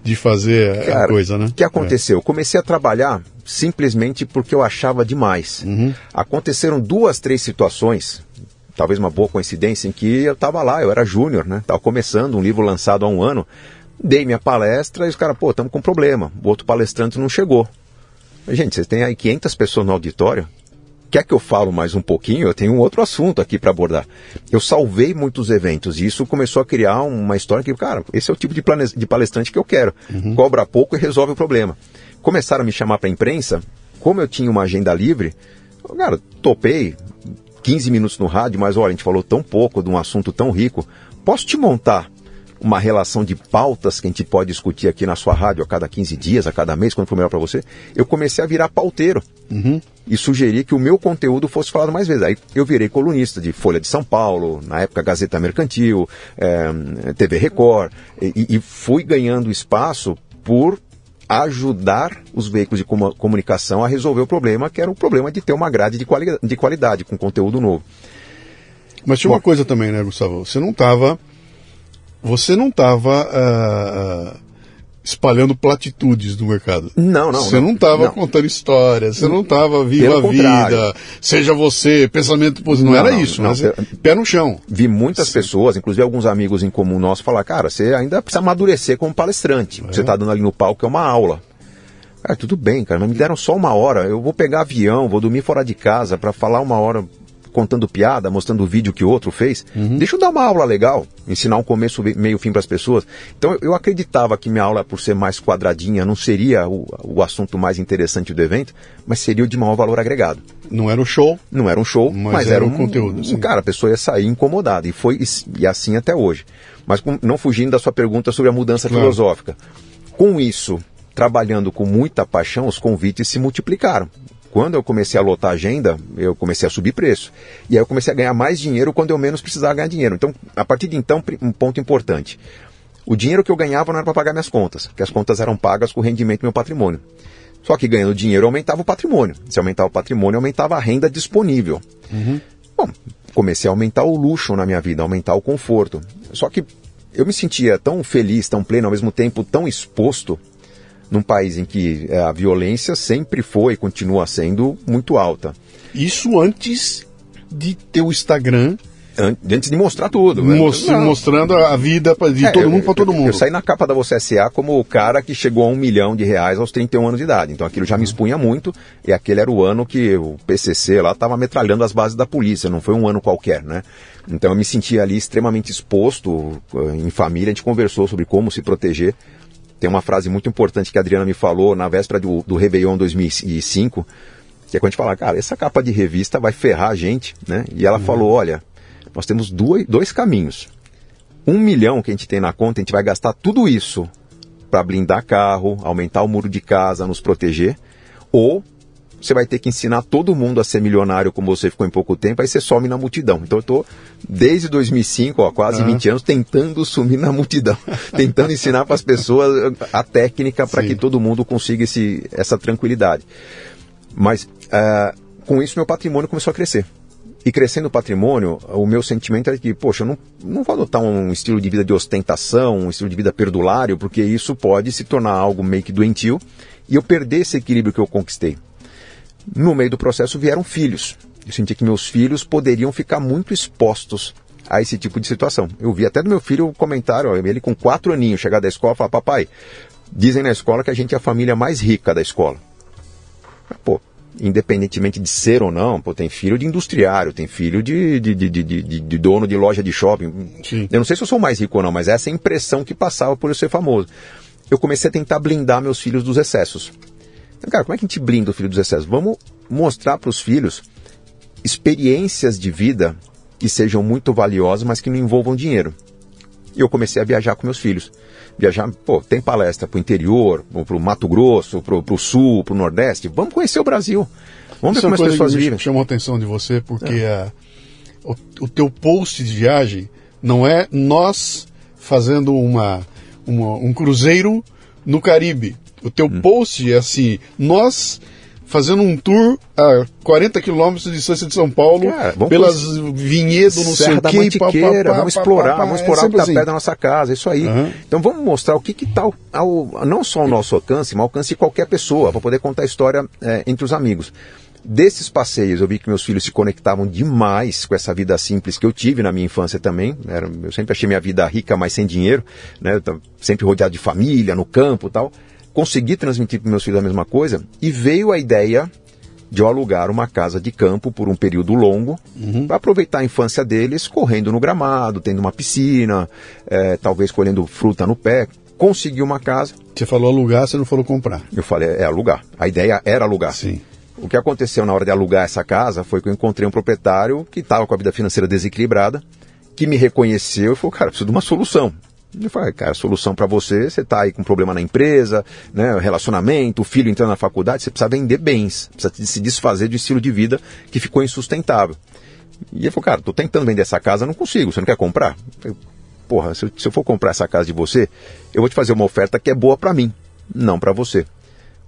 de fazer a Cara, coisa, né? O que aconteceu? Eu comecei a trabalhar simplesmente porque eu achava demais. Aconteceram duas, três situações, talvez uma boa coincidência, em que eu estava lá, eu era júnior, né? Estava começando um livro lançado há um ano. Dei minha palestra e os caras, pô, estamos com problema. O outro palestrante não chegou. Gente, vocês têm aí 500 pessoas no auditório. Quer que eu falo mais um pouquinho? Eu tenho um outro assunto aqui para abordar. Eu salvei muitos eventos e isso começou a criar uma história que, cara, esse é o tipo de, de palestrante que eu quero. Cobra pouco e resolve o problema. Começaram a me chamar para a imprensa, como eu tinha uma agenda livre, cara, topei 15 minutos no rádio, mas olha, a gente falou tão pouco de um assunto tão rico. Posso te montar uma relação de pautas que a gente pode discutir aqui na sua rádio a cada 15 dias, a cada mês, quando for melhor para você? Eu comecei a virar pauteiro e sugeri que o meu conteúdo fosse falado mais vezes. Aí eu virei colunista de Folha de São Paulo, na época Gazeta Mercantil, eh, TV Record, e, e fui ganhando espaço por ajudar os veículos de comu- comunicação a resolver o problema, que era o problema de ter uma grade de, quali de qualidade, com conteúdo novo. Mas tinha uma coisa também, né, Gustavo? Você não estava. Você não estava espalhando platitudes no mercado. Não, não, Você não. estava contando histórias, você não estava viva a vida, seja você, pensamento positivo. Não, Não, era não, isso, não. né? Você- pé no chão. Vi muitas pessoas, inclusive alguns amigos em comum nossos, falar, cara, você ainda precisa amadurecer como palestrante. Que você está dando ali no palco é uma aula. Cara, tudo bem, cara, mas me deram só uma hora. Eu vou pegar avião, vou dormir fora de casa para falar uma hora contando piada, mostrando o vídeo que o outro fez. Uhum. Deixa eu dar uma aula legal, ensinar um começo, meio, fim para as pessoas. Então eu acreditava que minha aula, por ser mais quadradinha, não seria o, o assunto mais interessante do evento, mas seria o de maior valor agregado. Não era um show. Não era um show, mas, mas era, era, um, conteúdo. Um, cara, a pessoa ia sair incomodada. E foi e assim até hoje. Mas não fugindo da sua pergunta sobre a mudança claro. filosófica. Com isso, trabalhando com muita paixão, os convites se multiplicaram quando eu comecei a lotar a agenda, eu comecei a subir preço. E aí eu comecei a ganhar mais dinheiro quando eu menos precisava ganhar dinheiro. Então, a partir de então, um ponto importante. O dinheiro que eu ganhava não era para pagar minhas contas, porque as contas eram pagas com o rendimento do meu patrimônio. Só que ganhando dinheiro aumentava o patrimônio. Se aumentava o patrimônio, aumentava a renda disponível. Uhum. Bom, comecei a aumentar o luxo na minha vida, aumentar o conforto. Só que eu me sentia tão feliz, tão pleno, ao mesmo tempo tão exposto num país em que é, a violência sempre foi e continua sendo muito alta. Isso antes de ter o Instagram antes de mostrar tudo. Né? mostrando a vida de é, todo mundo para todo mundo. Eu, eu, saí na capa da Você SA como o cara que chegou a um milhão de reais aos 31 anos de idade. Então aquilo já me expunha muito e aquele era o ano que o PCC lá estava metralhando as bases da polícia, não foi um ano qualquer, né? Então eu me sentia ali extremamente exposto eh, em família, a gente conversou sobre como se proteger. Tem uma frase muito importante que a Adriana me falou na véspera do, do Réveillon 2005, que é quando a gente fala, cara, essa capa de revista vai ferrar a gente, né? E ela uhum. falou, olha, nós temos dois, dois caminhos. Um milhão que a gente tem na conta, a gente vai gastar tudo isso para blindar carro, aumentar o muro de casa, nos proteger, ou você vai ter que ensinar todo mundo a ser milionário como você ficou em pouco tempo, aí você some na multidão. Então eu estou, desde 2005, ó, quase uhum. 20 anos, tentando sumir na multidão, tentando ensinar para as pessoas a técnica para que todo mundo consiga esse, essa tranquilidade. Mas uh, com isso meu patrimônio começou a crescer. E crescendo o patrimônio, o meu sentimento é que, poxa, eu não, não vou adotar um estilo de vida de ostentação, um estilo de vida perdulário, porque isso pode se tornar algo meio que doentio e eu perder esse equilíbrio que eu conquistei. No meio do processo vieram filhos. Eu senti que meus filhos poderiam ficar muito expostos a esse tipo de situação. Eu vi até do meu filho o um comentário, ele com quatro aninhos, chegar da escola e falar, papai, dizem na escola que a gente é a família mais rica da escola. Pô, independentemente de ser ou não, pô, tem filho de industriário, tem filho de, de, de, de, de dono de loja de shopping. Sim. Eu não sei se eu sou mais rico ou não, mas essa é a impressão que passava por eu ser famoso. Eu comecei a tentar blindar meus filhos dos excessos. Então, cara, como é que a gente blinda o filho dos excessos? Vamos mostrar para os filhos experiências de vida que sejam muito valiosas, mas que não envolvam dinheiro. E eu comecei a viajar com meus filhos. Viajar, pô, tem palestra para o interior, para o Mato Grosso, para o Sul, para o Nordeste. Vamos conhecer o Brasil. Vamos Isso ver como as pessoas vivem. Chamou a atenção de você porque é. a, o, o teu post de viagem não é nós fazendo uma, uma um cruzeiro no Caribe. O teu hum. post é assim, nós fazendo um tour a 40 quilômetros de distância de São Paulo, Cara, pelas vinhedos, não sei o que, pá, pá, pá, vamos explorar, vamos explorar é o que está assim. perto da nossa casa, isso aí. Uhum. Então vamos mostrar o que está, não só ao nosso alcance, mas ao alcance de qualquer pessoa, para poder contar a história é, entre os amigos. Desses passeios, eu vi que meus filhos se conectavam demais com essa vida simples que eu tive na minha infância também. Era, eu sempre achei minha vida rica, mas sem dinheiro, né? sempre rodeado de família, no campo tal consegui transmitir para meus filhos a mesma coisa e veio a ideia de eu alugar uma casa de campo por um período longo uhum. para aproveitar a infância deles correndo no gramado, tendo uma piscina, é, talvez colhendo fruta no pé. Consegui uma casa. Você falou alugar, você não falou comprar. Eu falei, é alugar. A ideia era alugar. Sim. O que aconteceu na hora de alugar essa casa foi que eu encontrei um proprietário que estava com a vida financeira desequilibrada, que me reconheceu e falou, cara, preciso de uma solução. Eu falei, cara, solução para você, você está aí com problema na empresa, né, relacionamento, o filho entrando na faculdade, você precisa vender bens, precisa se desfazer de um estilo de vida que ficou insustentável. E ele falou, cara, tô tentando vender essa casa, não consigo, você não quer comprar? Eu falei, porra, se eu, se eu for comprar essa casa de você, eu vou te fazer uma oferta que é boa para mim, não para você.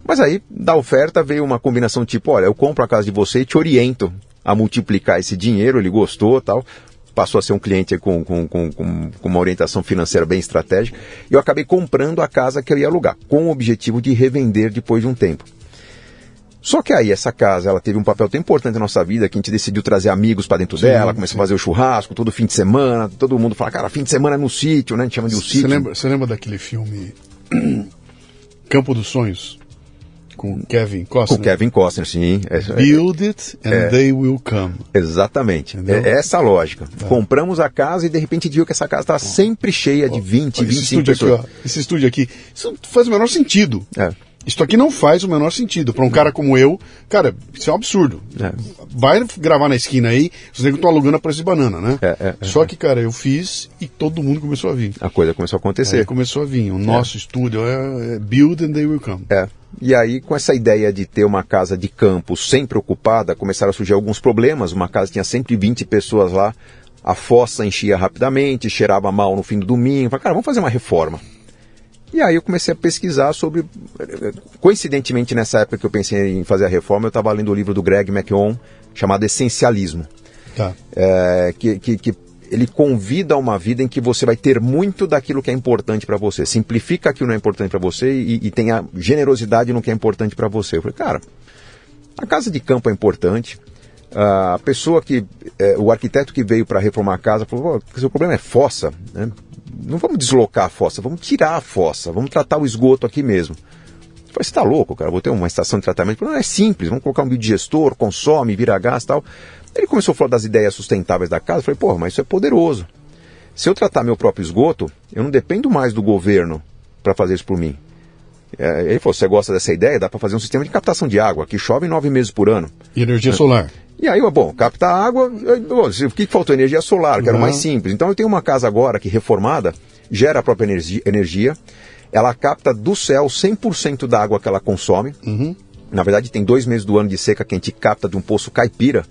Mas aí, da oferta veio uma combinação tipo, olha, eu compro a casa de você e te oriento a multiplicar esse dinheiro, ele gostou tal passou a ser um cliente com, com, com, com, uma orientação financeira bem estratégica, e eu acabei comprando a casa que eu ia alugar, com o objetivo de revender depois de um tempo. Só que aí essa casa, ela teve um papel tão importante na nossa vida que a gente decidiu trazer amigos para dentro sim, dela, começou sim. a fazer o churrasco todo fim de semana, todo mundo fala, cara, fim de semana é no sítio, né? A gente chama de um sítio. Lembra, você lembra daquele filme Campo dos Sonhos? Com Kevin Costner. Com Kevin Costner, sim. É, Build it and é, they will come. Exatamente. É essa a lógica. Tá. Compramos a casa e de repente viu que essa casa estava sempre cheia de 20, 25 pessoas. Aqui, esse estúdio aqui, isso faz o menor sentido. É. Isso aqui não faz o menor sentido. Para um cara como eu, cara, isso é um absurdo. É. Vai gravar na esquina aí, os negros estão alugando a preço de banana, né? É, é, é, Só que, cara, eu fiz e todo mundo começou a vir. A coisa começou a acontecer. Aí começou a vir. O nosso estúdio é, build and they will come. É. E aí, com essa ideia de ter uma casa de campo sempre ocupada, começaram a surgir alguns problemas. Uma casa tinha 120 pessoas lá, a fossa enchia rapidamente, cheirava mal no fim do domingo. Falei, cara, vamos fazer uma reforma. E aí eu comecei a pesquisar sobre. Coincidentemente, nessa época que eu pensei em fazer a reforma, eu estava lendo o livro do Greg McKeown, chamado Essencialismo. Tá. É, que, que, que, ele convida a uma vida em que você vai ter muito daquilo que é importante para você. Simplifica aquilo que não é importante para você e, e tenha generosidade no que é importante para você. Eu falei, cara, a casa de campo é importante. A pessoa que. É, o arquiteto que veio para reformar a casa falou: o seu problema é fossa. Né? não vamos deslocar a fossa, vamos tirar a fossa, vamos tratar o esgoto aqui mesmo. Falei, você está louco, cara? Vou ter uma estação de tratamento. Não, é simples, vamos colocar um biodigestor, consome, vira gás e tal. Ele começou a falar das ideias sustentáveis da casa. Eu falei, porra, mas isso é poderoso. Se eu tratar meu próprio esgoto, eu não dependo mais do governo para fazer isso por mim. É, ele falou: você gosta dessa ideia? Dá para fazer um sistema de captação de água que chove nove meses por ano. E energia solar. E aí, bom, captar água, o que faltou? Energia solar, que era o mais simples. Então eu tenho uma casa agora que reformada, gera a própria energia, energia ela capta do céu 100% da água que ela consome. Uhum. Na verdade, tem dois meses do ano de seca que a gente capta de um poço caipira.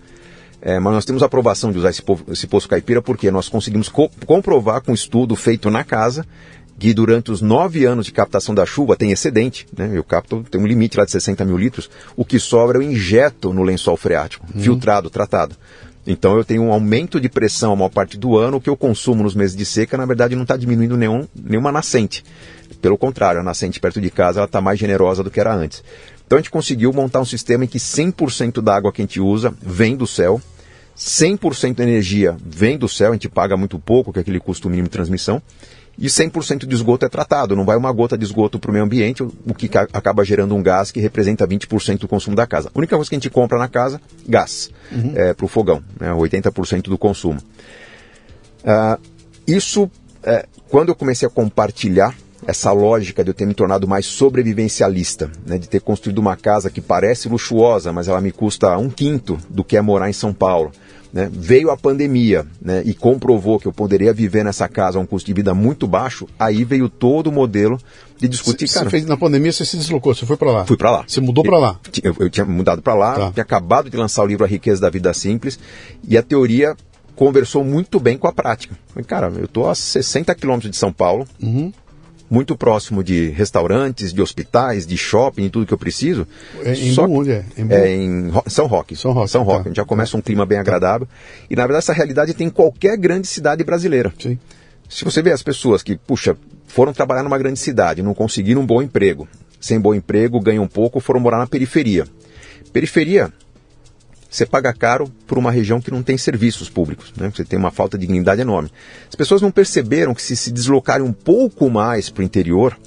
É, mas nós temos aprovação de usar esse, esse poço caipira porque nós conseguimos co comprovar com um estudo feito na casa que durante os nove anos de captação da chuva tem excedente, né? Eu capto, tem um limite lá de 60 mil litros. O que sobra eu injeto no lençol freático, uhum. filtrado, tratado. Então eu tenho um aumento de pressão a maior parte do ano, o que eu consumo nos meses de seca, na verdade, não está diminuindo nenhum, nenhuma nascente. Pelo contrário, a nascente perto de casa está mais generosa do que era antes. Então a gente conseguiu montar um sistema em que 100% da água que a gente usa vem do céu, 100% da energia vem do céu, a gente paga muito pouco, que é aquele custo mínimo de transmissão, e 100% de esgoto é tratado. Não vai uma gota de esgoto para o meio ambiente, o que acaba gerando um gás que representa 20% do consumo da casa. A única coisa que a gente compra na casa, gás, uhum. é, para o fogão, né, 80% do consumo. Uh, isso, é, quando eu comecei a compartilhar essa lógica de eu ter me tornado mais sobrevivencialista, né, de ter construído uma casa que parece luxuosa, mas ela me custa um quinto do que é morar em São Paulo né, veio a pandemia né, e comprovou que eu poderia viver nessa casa a um custo de vida muito baixo, aí veio todo o modelo de discutir. Você fez na pandemia, você se deslocou, você foi para lá? Fui para lá. Você mudou para lá? Eu, eu, tinha mudado para lá, tá. tinha acabado de lançar o livro A Riqueza da Vida Simples e a teoria conversou muito bem com a prática. Cara, eu estou a 60 quilômetros de São Paulo. Uhum muito próximo de restaurantes, de hospitais, de shopping tudo que eu preciso. É em Só onde é? Em, é em São Roque. São Roque. São Roque. Tá. Já começa um clima bem agradável. E na verdade essa realidade tem em qualquer grande cidade brasileira. Sim. Se você vê as pessoas que, puxa, foram trabalhar numa grande cidade, não conseguiram um bom emprego, sem bom emprego, ganham pouco, foram morar na periferia. Periferia você paga caro por uma região que não tem serviços públicos, né? você tem uma falta de dignidade enorme. As pessoas não perceberam que se se deslocarem um pouco mais para o interior,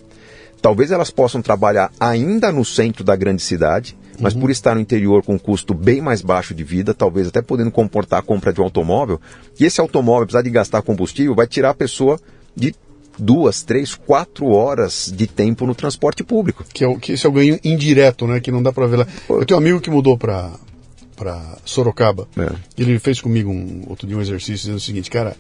talvez elas possam trabalhar ainda no centro da grande cidade, mas uhum. por estar no interior com um custo bem mais baixo de vida, talvez até podendo comportar a compra de um automóvel, e esse automóvel, apesar de gastar combustível, vai tirar a pessoa de duas, três, quatro horas de tempo no transporte público. Que, é o, que esse é o ganho indireto, né? Que não dá para ver lá. Eu tenho um amigo que mudou para para Sorocaba. É. Ele fez comigo um, outro dia um exercício dizendo o seguinte, cara,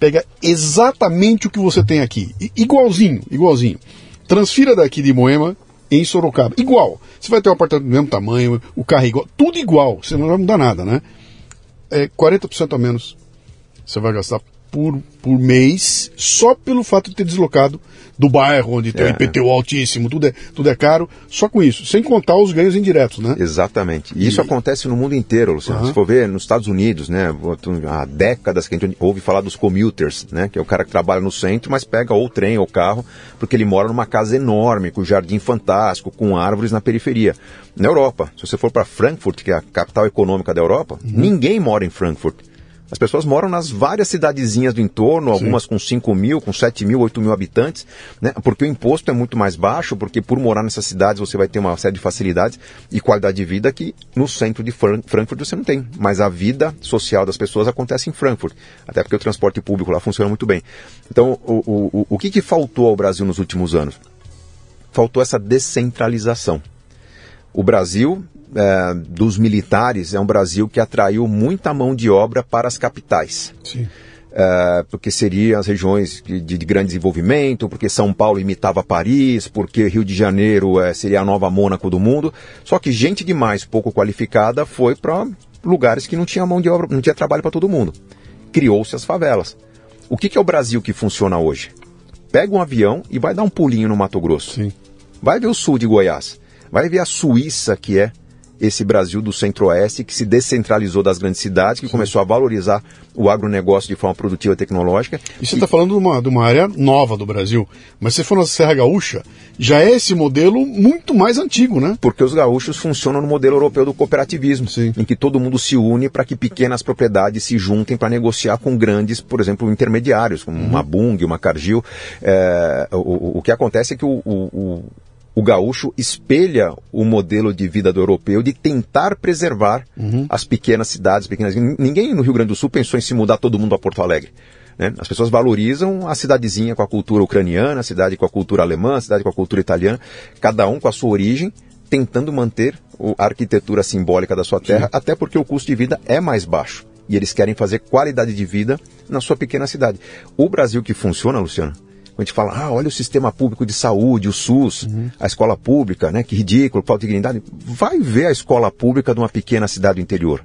pega exatamente o que você tem aqui, igualzinho, igualzinho. Transfira daqui de Moema em Sorocaba, igual. Você vai ter um apartamento do mesmo tamanho, o carro é igual, tudo igual, você não vai mudar nada, né? É 40% a menos você vai gastar por, por mês só pelo fato de ter deslocado do bairro onde tem é. IPTU altíssimo, tudo é, tudo é caro, só com isso, sem contar os ganhos indiretos, né? Exatamente. E, e... isso acontece no mundo inteiro, Luciano. Uhum. Se for ver nos Estados Unidos, né, há décadas que a gente ouve falar dos commuters, né, que é o cara que trabalha no centro, mas pega ou trem ou carro, porque ele mora numa casa enorme, com jardim fantástico, com árvores na periferia. Na Europa, se você for para Frankfurt, que é a capital econômica da Europa, uhum. ninguém mora em Frankfurt As pessoas moram nas várias cidadezinhas do entorno, algumas Sim. com 5 mil, com 7 mil, 8 mil habitantes, né? porque o imposto é muito mais baixo, porque por morar nessas cidades você vai ter uma série de facilidades e qualidade de vida que no centro de Frankfurt você não tem. Mas a vida social das pessoas acontece em Frankfurt, até porque o transporte público lá funciona muito bem. Então, o, o, o que, que faltou ao Brasil nos últimos anos? Faltou essa descentralização. O Brasil é, dos militares é um Brasil que atraiu muita mão de obra para as capitais. Sim. É, porque seriam as regiões de, de, grande desenvolvimento, porque São Paulo imitava Paris, porque Rio de Janeiro é, seria a nova Mônaco do mundo. Só que gente demais, pouco qualificada, foi para lugares que não tinha mão de obra, não tinha trabalho para todo mundo. Criou-se as favelas. O que, que, é o Brasil que funciona hoje? Pega um avião e vai dar um pulinho no Mato Grosso. Sim. Vai ver o sul de Goiás. Vai ver a Suíça, que é esse Brasil do centro-oeste que se descentralizou das grandes cidades, que Sim. começou a valorizar o agronegócio de forma produtiva e tecnológica. E você está falando de uma, de uma área nova do Brasil, mas se for na Serra Gaúcha, já é esse modelo muito mais antigo, né? Porque os gaúchos funcionam no modelo europeu do cooperativismo, Sim. em que todo mundo se une para que pequenas propriedades se juntem para negociar com grandes, por exemplo, intermediários, como uhum. uma Bung, uma Cargill. É, o, o, que acontece é que o, o o gaúcho espelha o modelo de vida do europeu de tentar preservar uhum. as pequenas cidades, pequenas. Ninguém no Rio Grande do Sul pensou em se mudar todo mundo a Porto Alegre. Né? As pessoas valorizam a cidadezinha com a cultura ucraniana, a cidade com a cultura alemã, a cidade com a cultura italiana, cada um com a sua origem, tentando manter a arquitetura simbólica da sua terra, Sim. até porque o custo de vida é mais baixo. E eles querem fazer qualidade de vida na sua pequena cidade. O Brasil que funciona, Luciano, a gente fala, ah, olha o sistema público de saúde, o SUS, uhum. a escola pública, né? Que ridículo, falta de dignidade. Vai ver a escola pública de uma pequena cidade do interior.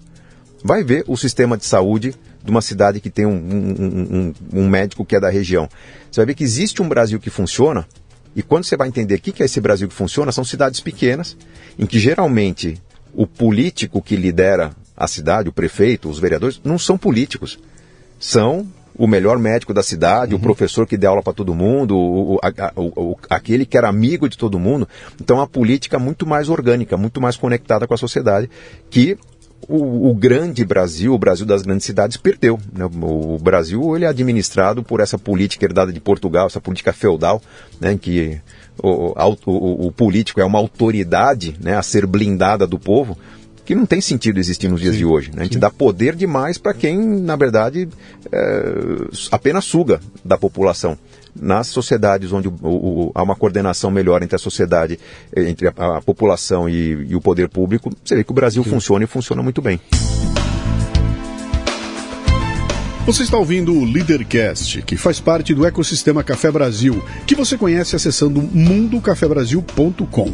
Vai ver o sistema de saúde de uma cidade que tem um, um, um, um médico que é da região. Você vai ver que existe um Brasil que funciona, e quando você vai entender o que é esse Brasil que funciona, são cidades pequenas, em que geralmente o político que lidera a cidade, o prefeito, os vereadores, não são políticos. São o melhor médico da cidade, uhum. o professor que deu aula para todo mundo, o, o, a, o, aquele que era amigo de todo mundo. Então, a política é muito mais orgânica, muito mais conectada com a sociedade, que o, o, grande Brasil, o Brasil das grandes cidades, perdeu. Né? O Brasil ele é administrado por essa política herdada de Portugal, essa política feudal, né? que o, o, o, político é uma autoridade né? a ser blindada do povo que não tem sentido existir nos dias sim, de hoje. Né? A gente sim. dá poder demais para quem, na verdade, é, apenas suga da população. Nas sociedades onde o, o, há uma coordenação melhor entre a sociedade, entre a, a população e, e, o poder público, você vê que o Brasil sim. funciona e funciona muito bem. Você está ouvindo o Leadercast, que faz parte do ecossistema Café Brasil, que você conhece acessando mundocafebrasil.com.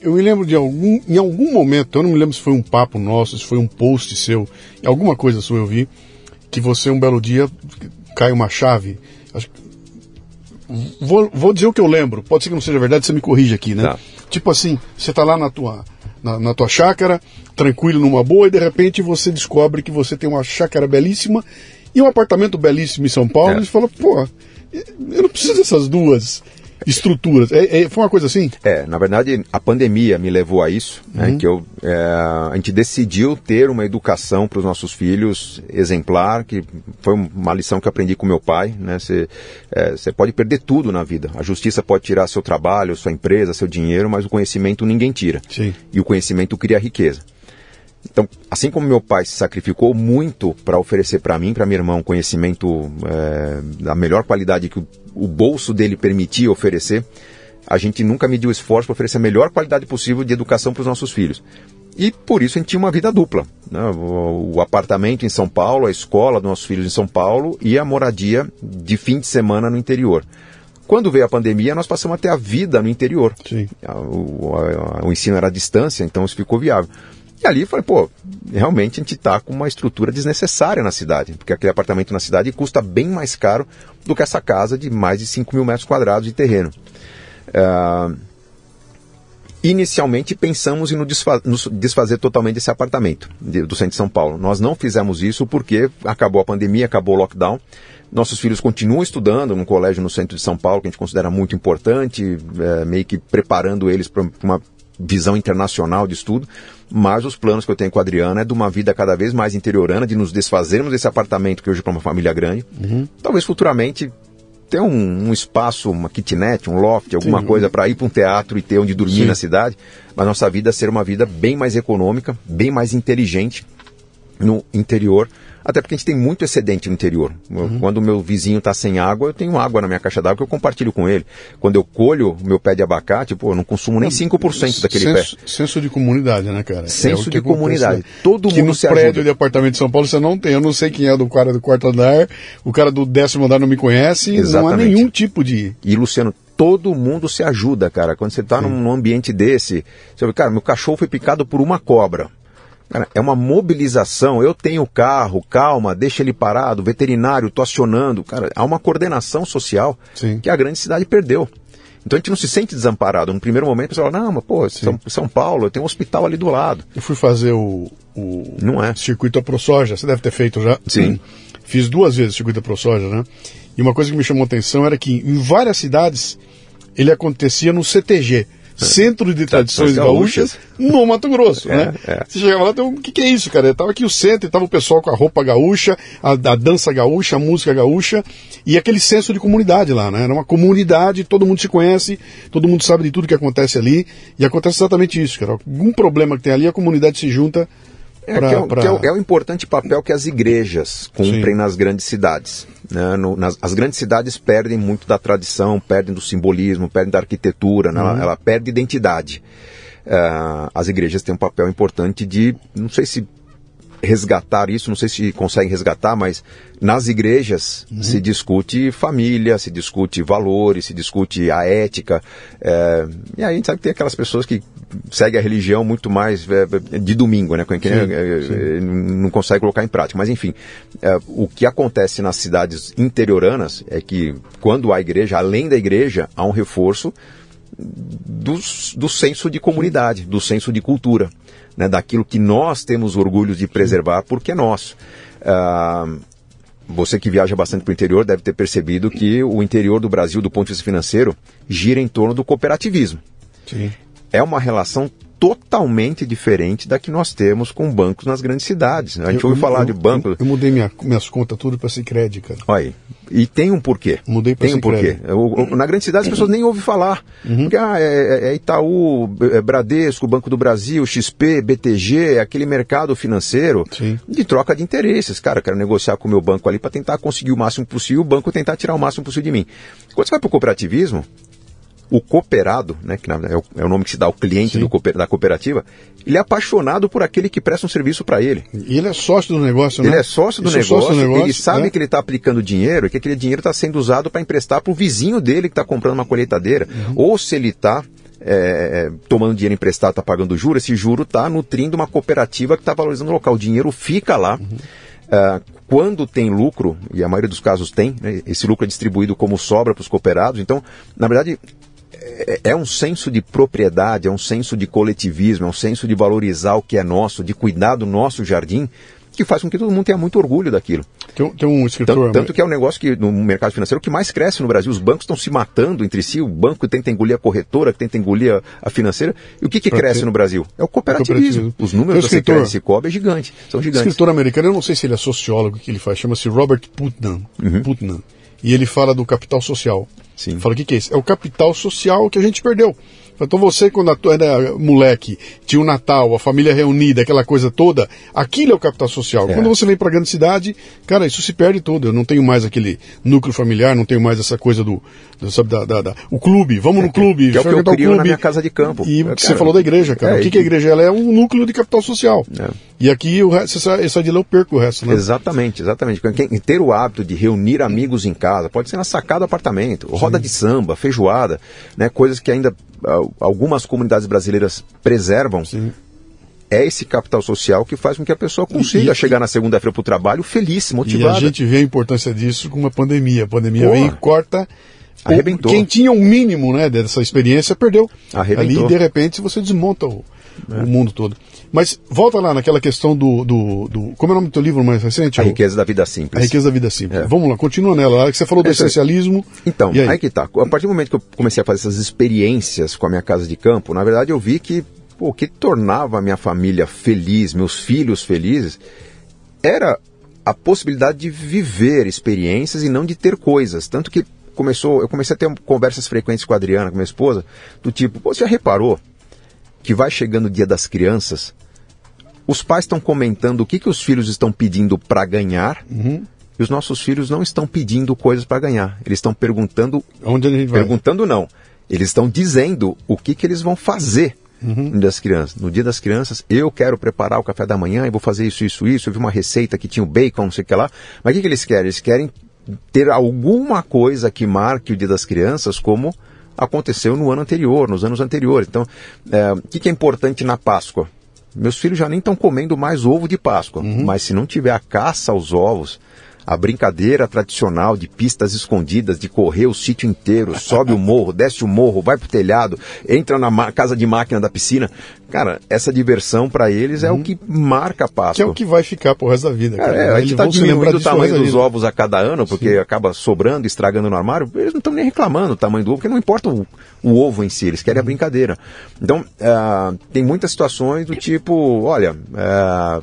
eu me lembro de algum, em algum momento, eu não me lembro se foi um papo nosso, se foi um post seu, alguma coisa sua eu vi, que você um belo dia cai uma chave. Acho, vou, vou dizer o que eu lembro, pode ser que não seja verdade, você me corrige aqui, né? Tá. Tipo assim, você tá lá na tua, na, na, tua chácara, tranquilo, numa boa, e de repente você descobre que você tem uma chácara belíssima e um apartamento belíssimo em São Paulo, é. e você fala, pô, eu não preciso dessas duas estruturas. É, é, foi uma coisa assim? É, na verdade, a pandemia me levou a isso, né, uhum. né, que eu, é, a gente decidiu ter uma educação para os nossos filhos exemplar, que foi uma lição que aprendi com meu pai. Você né, é, pode perder tudo na vida. A justiça pode tirar seu trabalho, sua empresa, seu dinheiro, mas o conhecimento ninguém tira. Sim. E o conhecimento cria riqueza. Então, assim como meu pai se sacrificou muito para oferecer para mim, para meu irmão, conhecimento é, da melhor qualidade que o, o bolso dele permitia oferecer, a gente nunca mediu esforço para oferecer a melhor qualidade possível de educação para os nossos filhos. E por isso a gente tinha uma vida dupla. Né? O, o, apartamento em São Paulo, a escola dos nossos filhos em São Paulo e a moradia de fim de semana no interior. Quando veio a pandemia, nós passamos a ter a vida no interior. O, a, o, ensino era à distância, então isso ficou viável. E ali eu falei, pô, realmente a gente está com uma estrutura desnecessária na cidade, porque aquele apartamento na cidade custa bem mais caro do que essa casa de mais de 5 mil metros quadrados de terreno. Uh, inicialmente pensamos em nos, desfa nos desfazer totalmente desse apartamento de, do centro de São Paulo. Nós não fizemos isso porque acabou a pandemia, acabou o lockdown. Nossos filhos continuam estudando num colégio no centro de São Paulo, que a gente considera muito importante, é, meio que preparando eles para uma visão internacional de estudo, mas os planos que eu tenho com a Adriana é de uma vida cada vez mais interiorana, de nos desfazermos desse apartamento que hoje é para uma família grande. Uhum. Talvez futuramente ter um, um, espaço, uma kitnet, um loft, alguma Sim. coisa para ir para um teatro e ter onde dormir Sim. na cidade, mas nossa vida ser uma vida bem mais econômica, bem mais inteligente no interior até porque a gente tem muito excedente no interior. Uhum. Quando o meu vizinho está sem água, eu tenho água na minha caixa d'água que eu compartilho com ele. Quando eu colho o meu pé de abacate, pô, eu não consumo nem 5% daquele senso, pé. Senso de comunidade, né, cara? Senso é de comunidade. Todo que mundo no se prédio ajuda. de apartamento de São Paulo você não tem. Eu não sei quem é do cara do quarto andar, o cara do décimo andar não me conhece. Exatamente. Não há nenhum tipo de... E, Luciano, todo mundo se ajuda, cara. Quando você está num ambiente desse, você vê, cara, meu cachorro foi picado por uma cobra. Cara, é uma mobilização. Eu tenho carro, calma, deixa ele parado, veterinário, tô acionando. Cara, há uma coordenação social Sim. que a grande cidade perdeu. Então a gente não se sente desamparado. No primeiro momento, você fala, não, mas pô, São, São Paulo, eu tenho um hospital ali do lado. Eu fui fazer o, o não é. circuito a ProSoja, você deve ter feito já. Sim. Fiz duas vezes o circuito a ProSoja, né? E uma coisa que me chamou a atenção era que em várias cidades ele acontecia no CTG. Centro de Tradições Gaúchas, no Mato Grosso, é, né? É. Você chegava lá, o que, que é isso, cara? Tava aqui o centro, e tava o pessoal com a roupa gaúcha, a, a, dança gaúcha, a música gaúcha, e aquele senso de comunidade lá, né? Era uma comunidade, todo mundo se conhece, todo mundo sabe de tudo que acontece ali, e acontece exatamente isso, cara. Algum problema que tem ali, a comunidade se junta é, pra, que é, pra... Que é, o, é, o, importante papel que as igrejas cumprem Sim. nas grandes cidades. Né? No, nas, as grandes cidades perdem muito da tradição, perdem do simbolismo, perdem da arquitetura, né? ela, uhum. ela, perde identidade. Uh, as igrejas têm um papel importante de, não sei se resgatar isso, não sei se conseguem resgatar, mas nas igrejas uhum. se discute família, se discute valores, se discute a ética. É, e aí a gente sabe que tem aquelas pessoas que seguem a religião muito mais é, de domingo, né? Que é, sim. não consegue colocar em prática. Mas enfim, é, o que acontece nas cidades interioranas é que quando há igreja, além da igreja, há um reforço do, do senso de comunidade, do senso de cultura né, daquilo que nós temos orgulho de preservar porque é nosso. Uh, você que viaja bastante para o interior deve ter percebido que o interior do Brasil, do ponto de vista financeiro, gira em torno do cooperativismo. Sim. É uma relação totalmente diferente da que nós temos com bancos nas grandes cidades. A gente eu, ouve eu, falar eu, de banco. Eu, mudei minha, minhas contas tudo para Sicredi, cara. Olha, e tem um porquê. Mudei para Tem um porquê. na grande cidade as pessoas nem ouvem falar. Uhum. Porque ah, é, é, Itaú, é Bradesco, Banco do Brasil, XP, BTG, é aquele mercado financeiro Sim. de troca de interesses. Cara, eu quero negociar com o meu banco ali para tentar conseguir o máximo possível, o banco tentar tirar o máximo possível de mim. Quando você vai para o cooperativismo, o cooperado, né, que é o, é o nome que se dá ao cliente do, da cooperativa, ele é apaixonado por aquele que presta um serviço para ele. E ele é sócio do negócio, né? Ele é sócio do, negócio, sócio do negócio, ele sabe né? que ele está aplicando dinheiro e que aquele dinheiro está sendo usado para emprestar para o vizinho dele que está comprando uma colheitadeira. Uhum. Ou se ele está é, é, tomando dinheiro emprestado, está pagando juros, esse juro está nutrindo uma cooperativa que está valorizando o local. O dinheiro fica lá. Uhum. Uh, quando tem lucro, e a maioria dos casos tem, né, esse lucro é distribuído como sobra para os cooperados. Então, na verdade, é, é um senso de propriedade, é um senso de coletivismo, é um senso de valorizar o que é nosso, de cuidar do nosso jardim, que faz com que todo mundo tenha muito orgulho daquilo. Tem, tem um escritor. Tanto, tanto, que é um negócio que no mercado financeiro que mais cresce no Brasil. Os bancos estão se matando entre si. O banco tenta engolir a corretora, que tenta engolir a, a financeira. E o que, que cresce ter... no Brasil? É o cooperativismo. cooperativismo. Os números do escritor... Cicobi é gigante. São gigantes. Escritor americano, eu não sei se ele é sociólogo, que ele faz, chama-se Robert Putnam. Uhum. Putnam. E ele fala do capital social. Sim. Fala o que, que é isso? É o capital social que a gente perdeu. Então você, quando era moleque, tinha o Natal, a família reunida, aquela coisa toda, aquilo é o capital social. É. Quando você vem para grande cidade, cara, isso se perde todo. Eu não tenho mais aquele núcleo familiar, não tenho mais essa coisa do, do sabe, da, da, da, o clube, vamos no é, clube. Que é o que eu crio na minha casa de campo. E cara, você falou da igreja, cara. É, o que, que é a igreja? Ela é um núcleo de capital social. É. E aqui o resto, essa, essa de eu perco o resto, né? Exatamente, exatamente. Quem ter o hábito de reunir amigos em casa, pode ser na sacada do apartamento, roda Sim. de samba, feijoada, né? Coisas que ainda algumas comunidades brasileiras preservam. Sim. É esse capital social que faz com que a pessoa consiga e, chegar na segunda-feira para o trabalho feliz, motivada. E a gente vê a importância disso com uma pandemia. A pandemia Porra. vem e corta Arrebentou. Quem tinha um mínimo né, dessa experiência perdeu. Arrebentou. Ali, de repente, você desmonta o, é. o mundo todo. Mas volta lá naquela questão do, do, do, Como é o nome do teu livro mais recente? A Riqueza da Vida Simples. A Riqueza da Vida Simples. É. Vamos lá, continua nela. Lá que você falou do essencialismo. Então, aí? aí? que tá. A partir do momento que eu comecei a fazer essas experiências com a minha casa de campo, na verdade eu vi que pô, o que tornava a minha família feliz, meus filhos felizes, era a possibilidade de viver experiências e não de ter coisas. Tanto que começou, eu comecei a ter conversas frequentes com a Adriana, com minha esposa, do tipo, você já reparou que vai chegando o dia das crianças, os pais estão comentando o que, que os filhos estão pedindo para ganhar. Uhum. E os nossos filhos não estão pedindo coisas para ganhar. Eles estão perguntando. Onde a gente vai? Perguntando não. Eles estão dizendo o que, que eles vão fazer uhum. no dia das crianças. No dia das crianças, eu quero preparar o café da manhã e vou fazer isso, isso, isso. Eu vi uma receita que tinha o bacon, não sei o que lá. Mas o que, que eles querem? Eles querem ter alguma coisa que marque o dia das crianças como aconteceu no ano anterior, nos anos anteriores. Então, é, o que, que é importante na Páscoa? Meus filhos já nem estão comendo mais ovo de Páscoa, uhum. mas se não tiver a caça aos ovos, a brincadeira tradicional de pistas escondidas, de correr o sítio inteiro, sobe o morro, desce o morro, vai pro telhado, entra na casa de máquina da piscina. Cara, essa diversão para eles é o uhum. que marca a Páscoa. Que é o que vai ficar pro resto da vida. Cara. É, a gente está diminuindo o tamanho dos ovos a cada ano, porque Sim. acaba sobrando, estragando no armário. Eles não estão nem reclamando o tamanho do ovo, porque não importa o, o ovo em si, eles querem a uhum. brincadeira. Então, uh, tem muitas situações do tipo, olha, uh,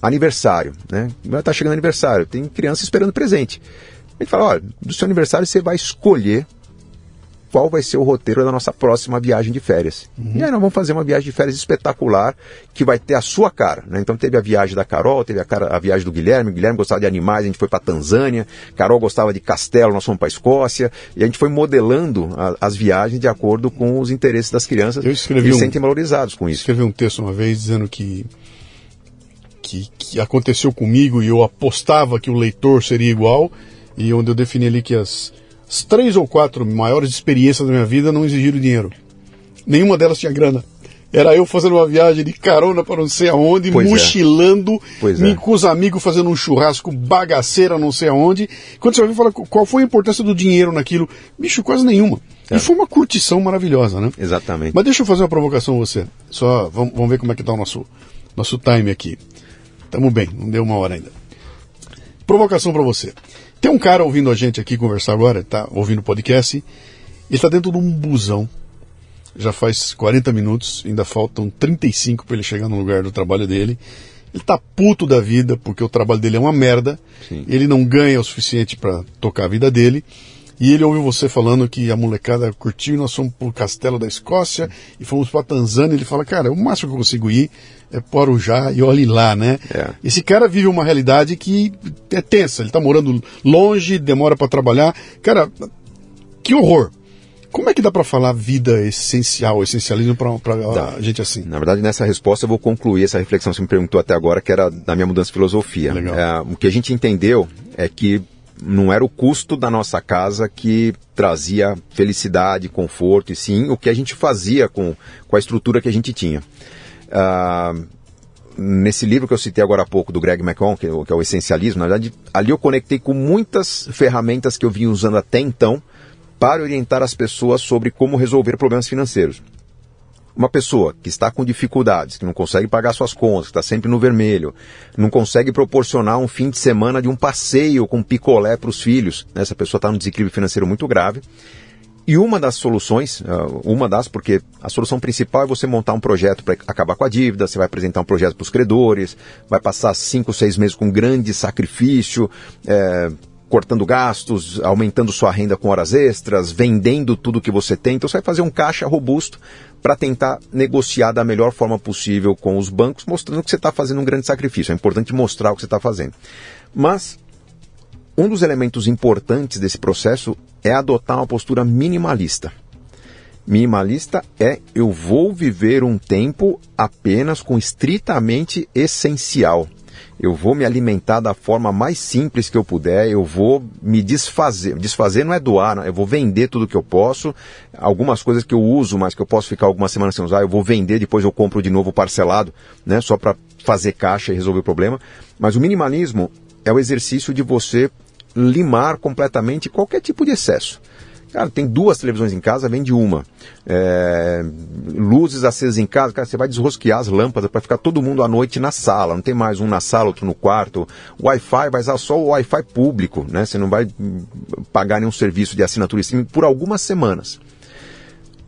aniversário, né? Está chegando aniversário, tem criança esperando presente. A gente fala, olha, do seu aniversário você vai escolher qual vai ser o roteiro da nossa próxima viagem de férias. Uhum. E aí nós vamos fazer uma viagem de férias espetacular que vai ter a sua cara. Né? Então teve a viagem da Carol, teve a, cara, a viagem do Guilherme. O Guilherme gostava de animais, a gente foi para Tanzânia. Carol gostava de castelo, nós fomos para Escócia. E a gente foi modelando a, as viagens de acordo com os interesses das crianças. Eu escrevi e um, sentem valorizados com isso. Escrevi um texto uma vez dizendo que que, que aconteceu comigo e eu apostava que o leitor seria igual, e onde eu defini ali que as, as três ou quatro maiores experiências da minha vida não exigiram dinheiro. Nenhuma delas tinha grana. Era eu fazendo uma viagem de carona para não sei aonde, pois é. mochilando, é. com os amigos fazendo um churrasco bagaceira não sei aonde. Quando você vai falar qual foi a importância do dinheiro naquilo, bicho, quase nenhuma. É. E foi uma curtição maravilhosa, né? Exatamente. Mas deixa eu fazer uma provocação a você. Só vamos, vamos ver como é que está o nosso, nosso time aqui. Tamo bem, não deu uma hora ainda. Provocação para você. Tem um cara ouvindo a gente aqui conversar agora, tá ouvindo o podcast, ele tá dentro de um busão. Já faz 40 minutos, ainda faltam 35 para ele chegar no lugar do trabalho dele. Ele tá puto da vida porque o trabalho dele é uma merda. Sim. Ele não ganha o suficiente para tocar a vida dele. E ele ouviu você falando que a molecada curtiu, nós fomos pro Castelo da Escócia e fomos pra Tanzânia. Ele fala, cara, o máximo que eu consigo ir é Porujá e olhe lá, né? É. Esse cara vive uma realidade que é tensa. Ele tá morando longe, demora para trabalhar. Cara, que horror. Como é que dá para falar vida essencial, essencialismo para a gente assim? Na verdade, nessa resposta eu vou concluir essa reflexão que você me perguntou até agora, que era da minha mudança de filosofia. É, o que a gente entendeu é que não era o custo da nossa casa que trazia felicidade, conforto, e sim o que a gente fazia com, com a estrutura que a gente tinha. Uh, nesse livro que eu citei agora há pouco, do Greg McCon, que, é que é o Essencialismo, na verdade, ali eu conectei com muitas ferramentas que eu vinha usando até então para orientar as pessoas sobre como resolver problemas financeiros uma pessoa que está com dificuldades, que não consegue pagar suas contas, que está sempre no vermelho, não consegue proporcionar um fim de semana de um passeio com picolé para os filhos, né? essa pessoa está num desequilíbrio financeiro muito grave. E uma das soluções, ah, uma das, porque a solução principal é você montar um projeto para acabar com a dívida, você vai apresentar um projeto para os credores, vai passar cinco, seis meses com grande sacrifício, é, cortando gastos, aumentando sua renda com horas extras, vendendo tudo que você tem. Então você vai fazer um caixa robusto para tentar negociar da melhor forma possível com os bancos, mostrando que você está fazendo um grande sacrifício. É importante mostrar o que você está fazendo. Mas um dos elementos importantes desse processo é adotar uma postura minimalista. Minimalista é eu vou viver um tempo apenas com estritamente essencial. Eu vou me alimentar da forma mais simples que eu puder, eu vou me desfazer. Desfazer não é doar, não. eu vou vender tudo que eu posso. Algumas coisas que eu uso, mas que eu posso ficar algumas semanas sem usar, eu vou vender, depois eu compro de novo parcelado, né, só para fazer caixa e resolver o problema. Mas o minimalismo é o exercício de você limar completamente qualquer tipo de excesso. Cara, tem duas televisões em casa, vende uma. É, luzes acesas em casa, cara, você vai desrosquear as lâmpadas para ficar todo mundo à noite na sala. Não tem mais um na sala, outro no quarto. Wi-Fi vai usar só o Wi-Fi público, né? Você não vai pagar nenhum serviço de assinatura streaming por algumas semanas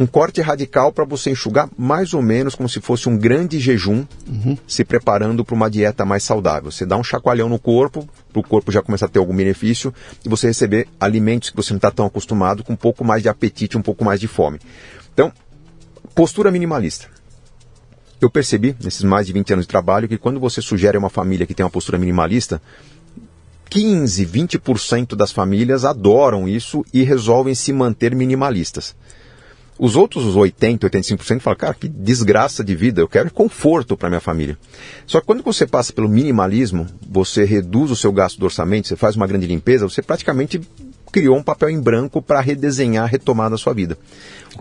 um corte radical para você enxugar mais ou menos como se fosse um grande jejum, uhum. se preparando para uma dieta mais saudável. Você dá um chacoalhão no corpo, para o corpo já começar a ter algum benefício, e você receber alimentos que você não está tão acostumado, com um pouco mais de apetite, um pouco mais de fome. Então, postura minimalista. Eu percebi, nesses mais de 20 anos de trabalho, que quando você sugere a uma família que tem uma postura minimalista, 15, 20% das famílias adoram isso e resolvem se manter minimalistas. Os outros, os 80, 85%, falam, cara, que desgraça de vida, eu quero conforto para minha família. Só que quando você passa pelo minimalismo, você reduz o seu gasto do orçamento, você faz uma grande limpeza, você praticamente criou um papel em branco para redesenhar a retomada da sua vida.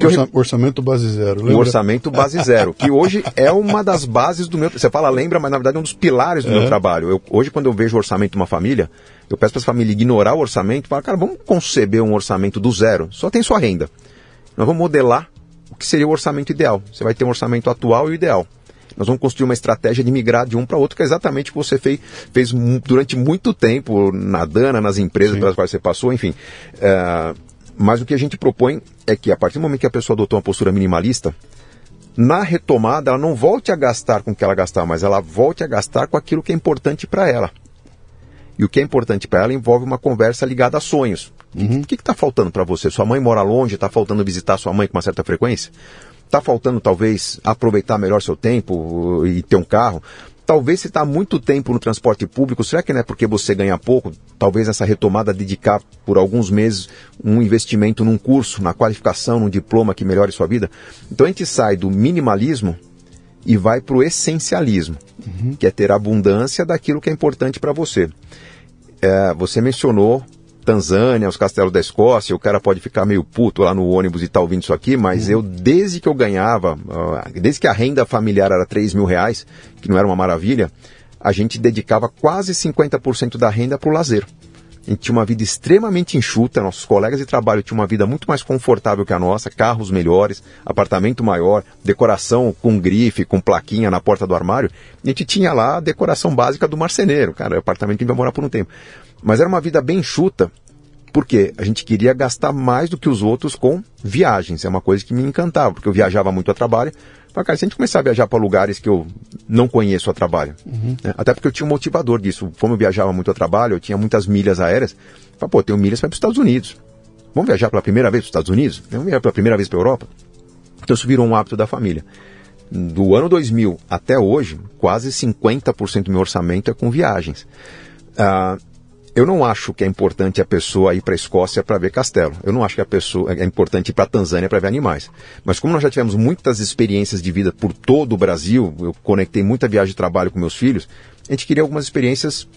Orça, Orçamento base zero. Lembra? O orçamento base zero, que hoje é uma das bases do meu. Você fala lembra, mas na verdade é um dos pilares do é. meu trabalho. Eu, hoje, quando eu vejo o orçamento de uma família, eu peço para essa família ignorar o orçamento e falar, cara, vamos conceber um orçamento do zero. Só tem sua renda. Nós vamos modelar o que seria o orçamento ideal. Você vai ter um orçamento atual e o ideal. Nós vamos construir uma estratégia de migrar de um para outro, que é exatamente o que você fez, fez durante muito tempo na Dana, nas empresas Sim. pelas quais você passou, enfim. É, mas o que a gente propõe é que, a partir do momento que a pessoa adotou uma postura minimalista, na retomada ela não volte a gastar com o que ela gastava, mas ela volte a gastar com aquilo que é importante para ela. E o que é importante para ela envolve uma conversa ligada a sonhos. Uhum. O que está faltando para você? Sua mãe mora longe, está faltando visitar sua mãe com uma certa frequência? Está faltando, talvez, aproveitar melhor seu tempo uh, e ter um carro? Talvez se está muito tempo no transporte público, será que não é porque você ganha pouco? Talvez essa retomada dedicar por alguns meses um investimento num curso, na qualificação, num diploma que melhore sua vida? Então a gente sai do minimalismo e vai para o essencialismo, uhum. que é ter abundância daquilo que é importante para você. É, você mencionou Tanzânia, os castelos da Escócia, o cara pode ficar meio puto lá no ônibus e tá ouvindo isso aqui, mas uhum. eu, desde que eu ganhava, desde que a renda familiar era 3 mil reais, que não era uma maravilha, a gente dedicava quase 50% da renda para o lazer. A gente tinha uma vida extremamente enxuta, nossos colegas de trabalho tinham uma vida muito mais confortável que a nossa, carros melhores, apartamento maior, decoração com grife, com plaquinha na porta do armário. A gente tinha lá a decoração básica do marceneiro, cara, apartamento que a gente morar por um tempo. Mas era uma vida bem enxuta, porque a gente queria gastar mais do que os outros com viagens. É uma coisa que me encantava, porque eu viajava muito a trabalho. Falei, cara, se a gente começar a viajar para lugares que eu não conheço a trabalho, uhum. né? até porque eu tinha um motivador disso. Como eu viajava muito a trabalho, eu tinha muitas milhas aéreas. Falei, pô, tenho milhas para os Estados Unidos. Vamos viajar pela primeira vez para os Estados Unidos? Vamos viajar pela primeira vez para a Europa? Então isso virou um hábito da família. Do ano 2000 até hoje, quase 50% do meu orçamento é com viagens. Ah, eu não acho que é importante a pessoa ir para a Escócia para ver castelo. Eu não acho que a pessoa é importante ir para a Tanzânia para ver animais. Mas como nós já tivemos muitas experiências de vida por todo o Brasil, eu conectei muita viagem de trabalho com meus filhos, a gente queria algumas experiências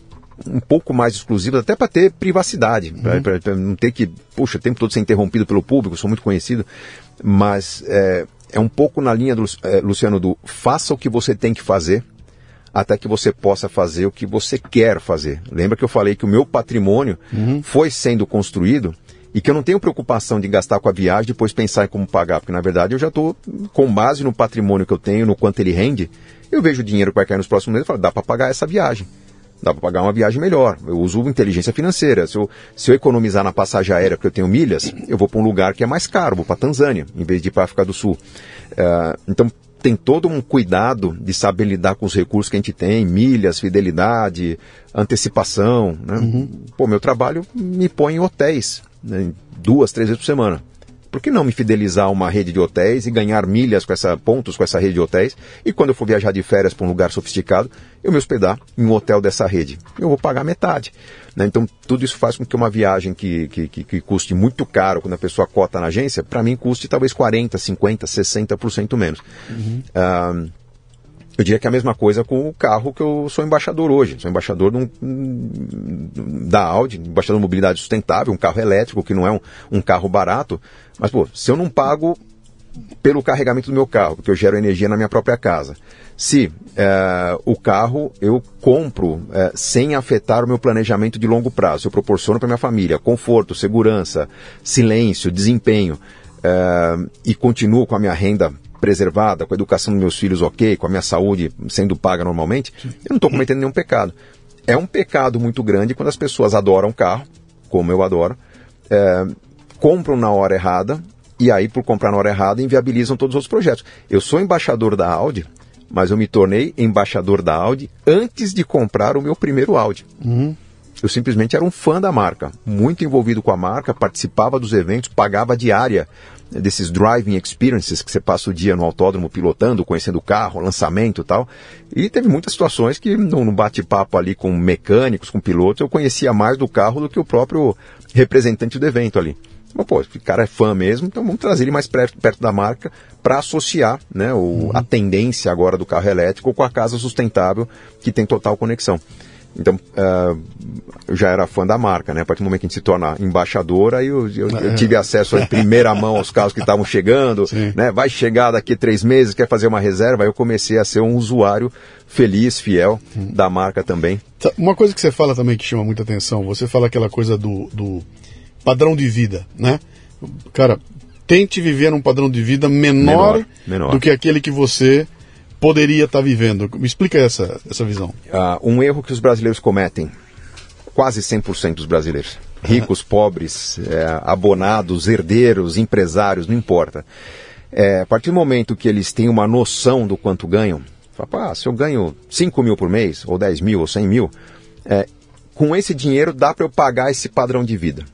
um pouco mais exclusivas, até para ter privacidade, uhum. para não ter que, puxa, o tempo todo ser interrompido pelo público, sou muito conhecido, mas é, é um pouco na linha do é, Luciano do faça o que você tem que fazer até que você possa fazer o que você quer fazer. Lembra que eu falei que o meu patrimônio uhum. foi sendo construído e que eu não tenho preocupação de gastar com a viagem e depois pensar em como pagar, porque na verdade eu já estou com base no patrimônio que eu tenho, no quanto ele rende, eu vejo o dinheiro que vai cair nos próximos meses e falo, dá para pagar essa viagem. Dá para pagar uma viagem melhor. Eu uso inteligência financeira. Se eu, se eu economizar na passagem aérea porque eu tenho milhas, eu vou para um lugar que é mais caro, vou para Tanzânia, em vez de ir para a África do Sul. Uh, então, tem todo um cuidado de saber lidar com os recursos que a gente tem, milhas, fidelidade, antecipação. Né? Uhum. Pô, meu trabalho me põe em hotéis, né? duas, três vezes por semana. Por que não me fidelizar a uma rede de hotéis e ganhar milhas com essa pontos com essa rede de hotéis? E quando eu for viajar de férias para um lugar sofisticado, eu me hospedar em um hotel dessa rede. Eu vou pagar metade. Né? Então, tudo isso faz com que uma viagem que, que, que, que custe muito caro quando a pessoa cota na agência, para mim custe talvez 40%, 50%, 60% menos. Uhum. Uh, eu diria que é a mesma coisa com o carro que eu sou embaixador hoje. Sou embaixador um, da Audi, embaixador de mobilidade sustentável, um carro elétrico que não é um, um carro barato. Mas, pô, se eu não pago pelo carregamento do meu carro, porque eu gero energia na minha própria casa, se é, o carro eu compro é, sem afetar o meu planejamento de longo prazo, eu proporciono para minha família conforto, segurança, silêncio, desempenho é, e continuo com a minha renda preservada, com a educação dos meus filhos ok, com a minha saúde sendo paga normalmente, eu não estou cometendo nenhum pecado. É um pecado muito grande quando as pessoas adoram carro, como eu adoro, é, compram na hora errada e aí, por comprar na hora errada, inviabilizam todos os outros projetos. Eu sou embaixador da Audi, mas eu me tornei embaixador da Audi antes de comprar o meu primeiro Audi. Uhum. Eu simplesmente era um fã da marca, muito envolvido com a marca, participava dos eventos, pagava diária desses driving experiences que você passa o dia no autódromo pilotando, conhecendo o carro, lançamento e tal. E teve muitas situações que no bate-papo ali com mecânicos, com pilotos, eu conhecia mais do carro do que o próprio representante do evento ali. Mas, pô, esse cara é fã mesmo, então vamos trazer ele mais perto, perto da marca para associar né, o, uhum. a tendência agora do carro elétrico com a casa sustentável que tem total conexão. Então, uh, eu já era fã da marca, né? A partir do momento que a gente se torna embaixador, aí eu, eu, eu tive acesso em primeira mão aos carros que estavam chegando, né? Vai chegar daqui a três meses, quer fazer uma reserva, aí eu comecei a ser um usuário feliz, fiel hum. da marca também. Uma coisa que você fala também que chama muita atenção, você fala aquela coisa do, do padrão de vida, né? Cara, tente viver um padrão de vida menor, menor, menor. do que aquele que você poderia estar tá vivendo. Me explica essa, essa visão. Uh, um erro que os brasileiros cometem, quase 100% dos brasileiros, ricos, pobres, é, abonados, herdeiros, empresários, não importa. É, a partir do momento que eles têm uma noção do quanto ganham, fala, ah, se eu ganho 5 mil por mês, ou 10 mil, ou 100 mil, é, com esse dinheiro dá para eu pagar esse padrão de vida.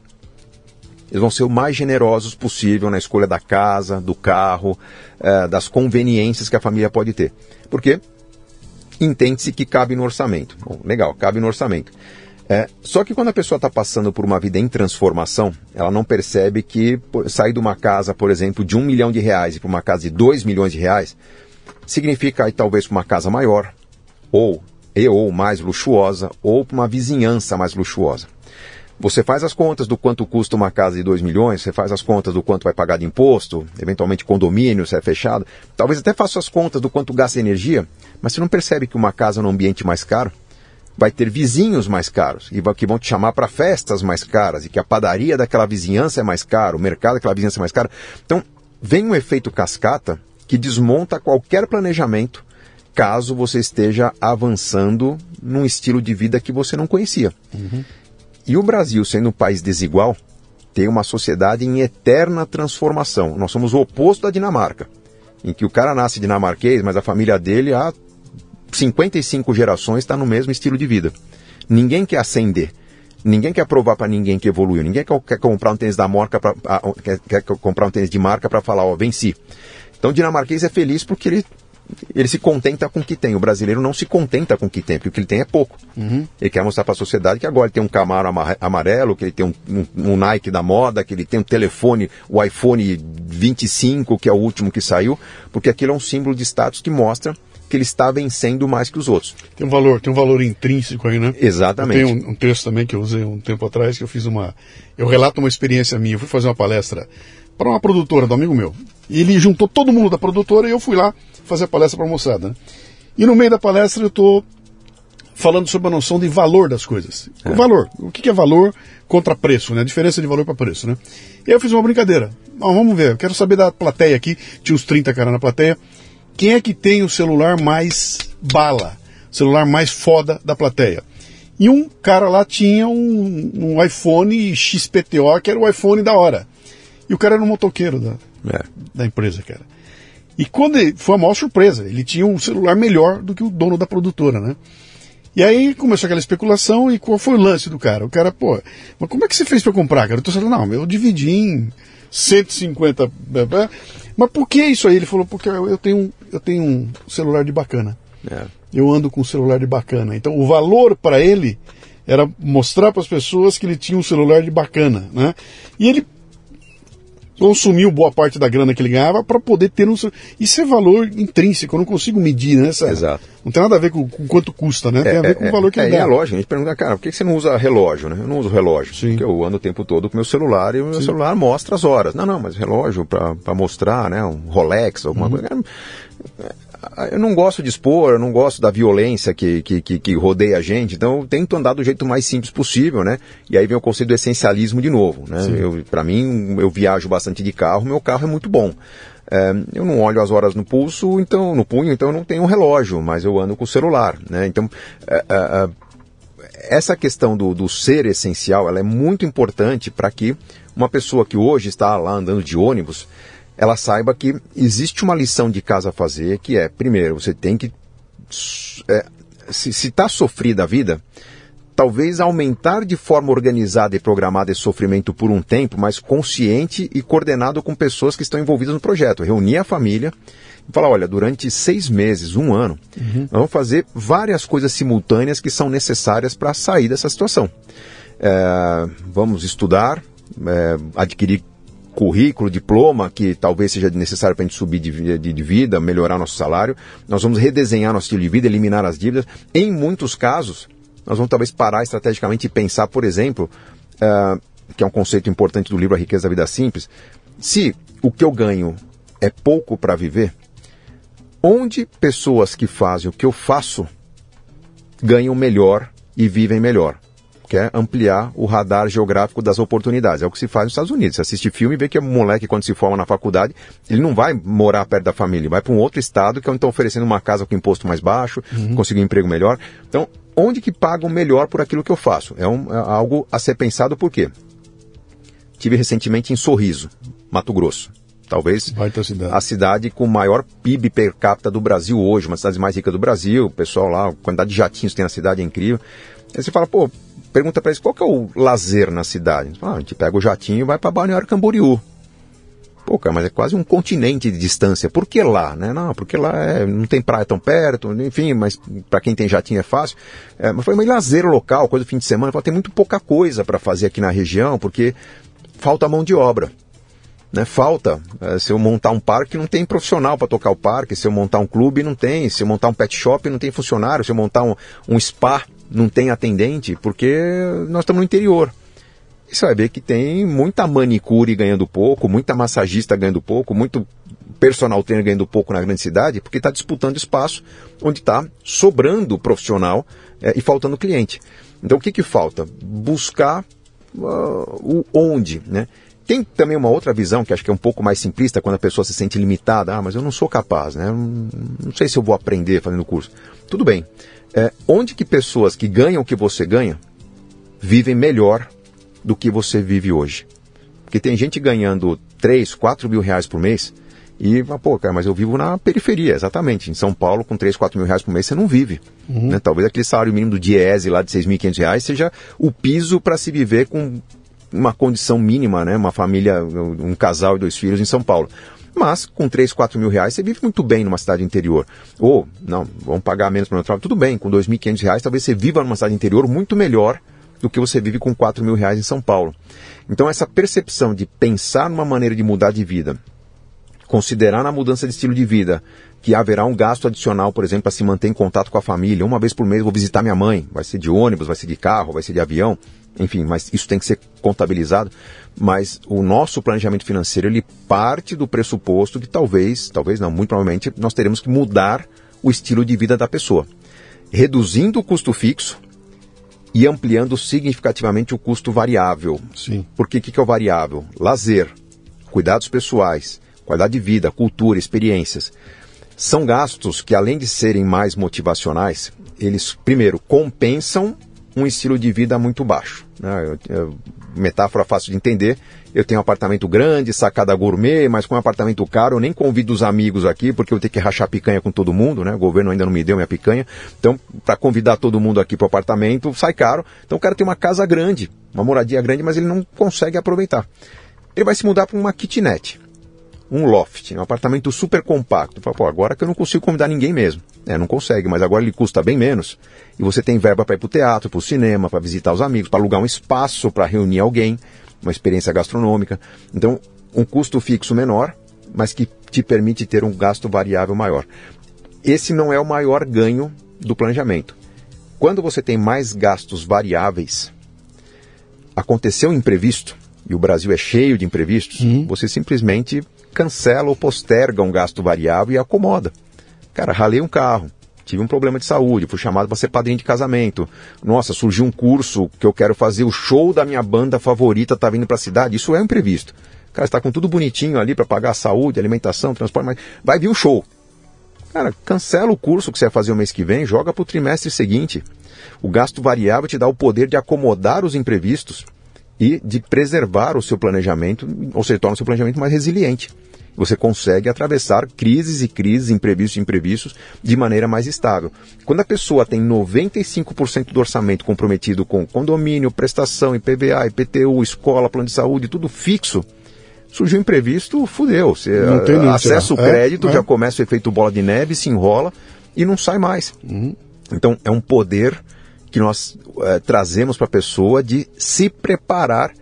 Eles vão ser o mais generosos possível na escolha da casa, do carro, eh, das conveniências que a família pode ter. Porque entende-se que cabe no orçamento. Bom, legal, cabe no orçamento. É, só que quando a pessoa está passando por uma vida em transformação, ela não percebe que sair de uma casa, por exemplo, de um milhão de reais e para uma casa de dois milhões de reais, significa aí talvez para uma casa maior, ou e ou mais luxuosa, ou para uma vizinhança mais luxuosa. Você faz as contas do quanto custa uma casa de 2 milhões, você faz as contas do quanto vai pagar de imposto, eventualmente condomínio, se é fechado. Talvez até faça as contas do quanto gasta energia, mas você não percebe que uma casa num ambiente mais caro vai ter vizinhos mais caros e que vão te chamar para festas mais caras e que a padaria daquela vizinhança é mais caro, o mercado daquela vizinhança é mais caro. Então, vem um efeito cascata que desmonta qualquer planejamento caso você esteja avançando num estilo de vida que você não conhecia. Uhum. E o Brasil, sendo um país desigual, tem uma sociedade em eterna transformação. Nós somos o oposto da Dinamarca, em que o cara nasce dinamarquês, mas a família dele há 55 gerações está no mesmo estilo de vida. Ninguém quer ascender. Ninguém quer provar para ninguém que evoluiu. Ninguém quer, comprar um tênis da marca pra, quer, quer comprar um tênis de marca para falar, ó, venci. Então o dinamarquês é feliz porque ele ele se contenta com o que tem. O brasileiro não se contenta com o que tem, porque o que ele tem é pouco. Uhum. Ele quer mostrar para a sociedade que agora ele tem um Camaro amarelo, que ele tem um, um, um, Nike da moda, que ele tem um telefone, o iPhone 25, que é o último que saiu, porque aquilo é um símbolo de status que mostra que ele está vencendo mais que os outros. Tem um valor, tem um valor intrínseco aí, né? Exatamente. Tem um, um, texto também que eu usei um tempo atrás que eu fiz uma, eu relato uma experiência minha. Eu fui fazer uma palestra para uma produtora do amigo meu. E ele juntou todo mundo da produtora e eu fui lá fazer a palestra para a moçada. Né? E no meio da palestra eu estou falando sobre a noção de valor das coisas. É. O valor. O que é valor contra preço, né? A diferença de valor para preço, né? E eu fiz uma brincadeira. Vamos ver. Eu quero saber da plateia aqui. Tinha uns 30 caras na plateia. Quem é que tem o celular mais bala? O celular mais foda da plateia? E um cara lá tinha um, um iPhone XPTO, que era o iPhone da hora. E o cara era um motoqueiro da, é. da empresa, cara. E quando ele, foi a maior surpresa, ele tinha um celular melhor do que o dono da produtora, né? E aí começou aquela especulação e qual foi o lance do cara? O cara, pô, mas como é que você fez para comprar, cara? Eu tô falando, não, eu dividi em 150. Mas por que isso aí? Ele falou, porque eu tenho, eu tenho um celular de bacana. É. Eu ando com um celular de bacana. Então o valor para ele era mostrar para as pessoas que ele tinha um celular de bacana, né? E ele consumiu boa parte da grana que ele ganhava para poder ter um. Isso é valor intrínseco, eu não consigo medir, né? Essa, Exato. Não tem nada a ver com, com quanto custa, né? Tem a ver é, com o valor que é, ele é, dá. É lógico, a gente pergunta, cara, por que você não usa relógio, né? Eu não uso relógio, Sim. porque eu ando o tempo todo com meu celular e o meu Sim. celular mostra as horas. Não, não, mas relógio para mostrar, né? Um Rolex, alguma uhum. coisa. Eu não gosto de expor, eu não gosto da violência que, que, que, que, rodeia a gente, então eu tento andar do jeito mais simples possível, né? E aí vem o conceito do essencialismo de novo, né? Para mim, eu viajo bastante de carro, meu carro é muito bom. É, eu não olho as horas no pulso, então no punho, então eu não tenho um relógio, mas eu ando com o celular, né? Então é, é, é essa questão do, do ser essencial, ela é muito importante para que uma pessoa que hoje está lá andando de ônibus, ela saiba que existe uma lição de casa a fazer, que é, primeiro, você tem que. É, se está sofrida a vida, talvez aumentar de forma organizada e programada esse sofrimento por um tempo, mas consciente e coordenado com pessoas que estão envolvidas no projeto. Reunir a família e falar: olha, durante seis meses, um ano, uhum. nós vamos fazer várias coisas simultâneas que são necessárias para sair dessa situação. É, vamos estudar, é, adquirir currículo, diploma, que talvez seja necessário para a gente subir de, de, de, vida, melhorar nosso salário. Nós vamos redesenhar nosso estilo de vida, eliminar as dívidas. Em muitos casos, nós vamos talvez parar estrategicamente e pensar, por exemplo, uh, que é um conceito importante do livro A Riqueza da Vida Simples, se o que eu ganho é pouco para viver, onde pessoas que fazem o que eu faço ganham melhor e vivem melhor? Quer ampliar o radar geográfico das oportunidades. É o que se faz nos Estados Unidos. Você assiste filme e vê que o moleque, quando se forma na faculdade, ele não vai morar perto da família, vai para um outro estado que é estão oferecendo uma casa com imposto mais baixo, uhum. conseguir um emprego melhor. Então, onde que pagam melhor por aquilo que eu faço? É, um, é algo a ser pensado por quê? Tive recentemente em Sorriso, Mato Grosso. Talvez cidade. a cidade com maior PIB per capita do Brasil hoje, uma das cidades mais ricas do Brasil. O pessoal lá, a quantidade de jatinhos que tem na cidade é incrível. Aí você fala, pô, pergunta para eles qual que é o lazer na cidade. Ah, a gente pega o jatinho e vai para Balneário Camboriú. Pô, cara, mas é quase um continente de distância. Por que lá, né? Não, porque lá é, não tem praia tão perto, enfim, mas para quem tem jatinho é fácil. É, mas foi meio lazer local, coisa do fim de semana. Falo, tem muito pouca coisa para fazer aqui na região, porque falta mão de obra. Né, falta. É, se eu montar um parque, não tem profissional para tocar o parque. Se eu montar um clube, não tem. Se eu montar um pet shop, não tem funcionário. Se eu montar um, um spa, não tem atendente, porque nós estamos no interior. E ver que tem muita manicure ganhando pouco, muita massagista ganhando pouco, muito personal trainer ganhando pouco na grande cidade, porque está disputando espaço onde está sobrando profissional é, e faltando cliente. Então o que, que falta? Buscar uh, o onde, né? Tem também uma outra visão que acho que é um pouco mais simplista quando a pessoa se sente limitada. Ah, mas eu não sou capaz, né? Não sei se eu vou aprender fazendo curso. Tudo bem é, onde que pessoas que ganham o que você ganha vivem melhor do que você vive hoje. Porque tem gente ganhando 3, 4 mil reais por mês e, pô, cara, mas eu vivo na periferia, exatamente. Em São Paulo, com 3, 4 mil reais por mês, você não vive. Uhum. Né? Talvez aquele salário mínimo do Diese lá de 6.500 reais seja o piso para se viver com uma condição mínima, né? Uma família, um casal e dois filhos em São Paulo. Mas com 3, 4 mil reais você vive muito bem numa cidade interior. Ou, não, vamos pagar menos para o trabalho. Tudo bem, com 2.500 reais talvez você viva numa cidade interior muito melhor do que você vive com 4 mil reais em São Paulo. Então essa percepção de pensar numa maneira de mudar de vida, considerar na mudança de estilo de vida que haverá um gasto adicional, por exemplo, para se manter em contato com a família. Uma vez por mês vou visitar minha mãe. Vai ser de ônibus, vai ser de carro, vai ser de avião. Enfim, mas isso tem que ser contabilizado mas o nosso planejamento financeiro ele parte do pressuposto que talvez, talvez não, muito provavelmente, nós teremos que mudar o estilo de vida da pessoa, reduzindo o custo fixo e ampliando significativamente o custo variável. Sim. Porque o que, que é o variável? Lazer, cuidados pessoais, qualidade de vida, cultura, experiências. São gastos que, além de serem mais motivacionais, eles, primeiro, compensam um estilo de vida muito baixo. Né? Eu, eu metáfora fácil de entender. Eu tenho um apartamento grande, sacada gourmet, mas com um apartamento caro, eu nem convido os amigos aqui, porque eu tenho que rachar picanha com todo mundo, né? O governo ainda não me deu minha picanha. Então, para convidar todo mundo aqui para o apartamento, sai caro. Então, o cara tem uma casa grande, uma moradia grande, mas ele não consegue aproveitar. Ele vai se mudar para uma kitnet um loft, um apartamento super compacto. Fala, pô, agora que eu não consigo convidar ninguém mesmo. É, não consegue, mas agora ele custa bem menos. E você tem verba para ir para o teatro, para o cinema, para visitar os amigos, para alugar um espaço para reunir alguém, uma experiência gastronômica. Então, um custo fixo menor, mas que te permite ter um gasto variável maior. Esse não é o maior ganho do planejamento. Quando você tem mais gastos variáveis, aconteceu um imprevisto, e o Brasil é cheio de imprevistos, uhum. você simplesmente cancela ou posterga um gasto variável e acomoda. Cara, ralei um carro, tive um problema de saúde, fui chamado para ser padrinho de casamento. Nossa, surgiu um curso que eu quero fazer, o show da minha banda favorita está vindo para a cidade. Isso é um imprevisto. Cara, está com tudo bonitinho ali para pagar a saúde, alimentação, transporte, mas vai vir um show. Cara, cancela o curso que você vai fazer o mês que vem, joga para o trimestre seguinte. O gasto variável te dá o poder de acomodar os imprevistos e de preservar o seu planejamento, ou seja, torna o seu planejamento mais resiliente. Você consegue atravessar crises e crises, imprevistos e imprevistos, de maneira mais estável. Quando a pessoa tem 95% do orçamento comprometido com condomínio, prestação, IPVA, IPTU, escola, plano de saúde, tudo fixo, surgiu um imprevisto, fudeu. Você acessa o é, crédito, é, é. já começa o efeito bola de neve, se enrola e não sai mais. Uhum. Então é um poder que nós é, trazemos para a pessoa de se preparar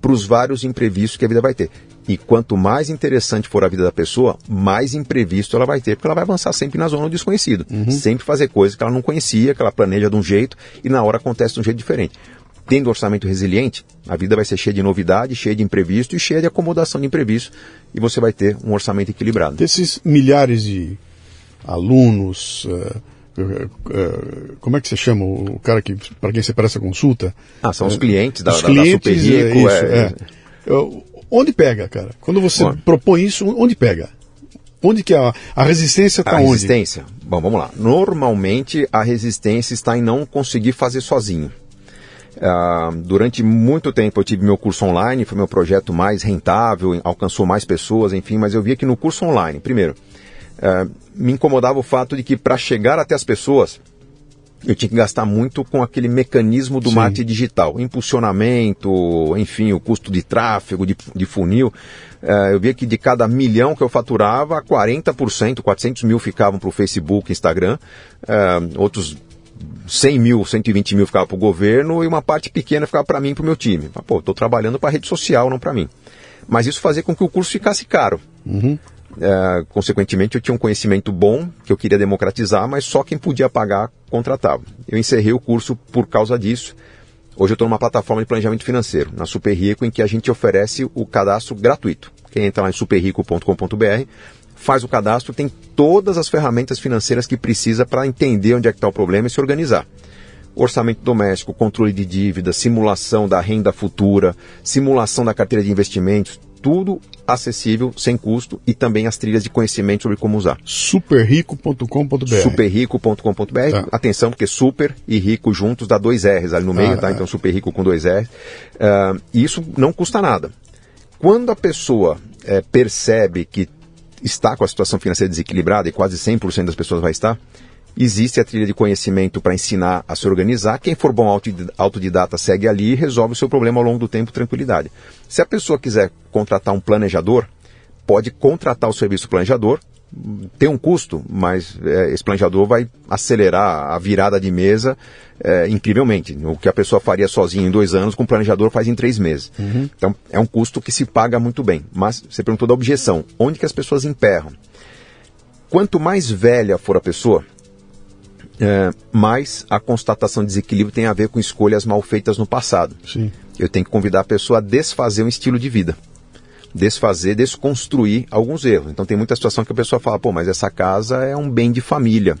para os vários imprevistos que a vida vai ter. E quanto mais interessante for a vida da pessoa, mais imprevisto ela vai ter, porque ela vai avançar sempre na zona do desconhecido. Uhum. Sempre fazer coisas que ela não conhecia, que ela planeja de um jeito e na hora acontece de um jeito diferente. Tendo orçamento resiliente, a vida vai ser cheia de novidade, cheia de imprevisto e cheia de acomodação de imprevisto e você vai ter um orçamento equilibrado. Desses milhares de alunos, uh, como é que você chama o cara que para quem você presta consulta? Ah, são os clientes da, os da, clientes, da Super Rico. É, isso, é. é. Onde pega, cara? Quando você propõe isso, onde pega? Onde que a, a resistência está onde? A resistência? Bom, vamos lá. Normalmente a resistência está em não conseguir fazer sozinho. Uh, durante muito tempo eu tive meu curso online, foi meu projeto mais rentável, alcançou mais pessoas, enfim, mas eu via que no curso online, primeiro, uh, me incomodava o fato de que para chegar até as pessoas, eu tinha que gastar muito com aquele mecanismo do Sim. marketing digital, impulsionamento, enfim, o custo de tráfego, de, de funil. Uh, eu via que de cada milhão que eu faturava, 40%, 400 mil ficavam para o Facebook, Instagram, uh, outros 100 mil, 120 mil ficavam para o governo e uma parte pequena ficava para mim e para o meu time. Pô, estou trabalhando para a rede social, não para mim. Mas isso fazia com que o curso ficasse caro. Uhum. É, consequentemente, eu tinha um conhecimento bom que eu queria democratizar, mas só quem podia pagar contratava. Eu encerrei o curso por causa disso. Hoje eu estou numa plataforma de planejamento financeiro, na Super Rico, em que a gente oferece o cadastro gratuito. Quem entra lá em superrico.com.br faz o cadastro, tem todas as ferramentas financeiras que precisa para entender onde é que está o problema e se organizar orçamento doméstico, controle de dívida, simulação da renda futura, simulação da carteira de investimentos, tudo acessível, sem custo e também as trilhas de conhecimento sobre como usar. Superrico.com.br Superrico.com.br tá. Atenção, porque super e rico juntos dá dois R's ali no meio, ah, tá? É. Então superrico com dois R's. Uh, isso não custa nada. Quando a pessoa é, percebe que está com a situação financeira desequilibrada, e quase 100% das pessoas vai estar, Existe a trilha de conhecimento para ensinar a se organizar. Quem for bom autodidata segue ali e resolve o seu problema ao longo do tempo, tranquilidade. Se a pessoa quiser contratar um planejador, pode contratar o serviço planejador, tem um custo, mas é, esse planejador vai acelerar a virada de mesa é, incrivelmente. O que a pessoa faria sozinha em dois anos, com o planejador faz em três meses. Uhum. Então é um custo que se paga muito bem. Mas você perguntou da objeção. Onde que as pessoas emperram? Quanto mais velha for a pessoa, é, mas a constatação de desequilíbrio tem a ver com escolhas mal feitas no passado. Sim. Eu tenho que convidar a pessoa a desfazer um estilo de vida. Desfazer, desconstruir alguns erros. Então tem muita situação que a pessoa fala, pô, mas essa casa é um bem de família.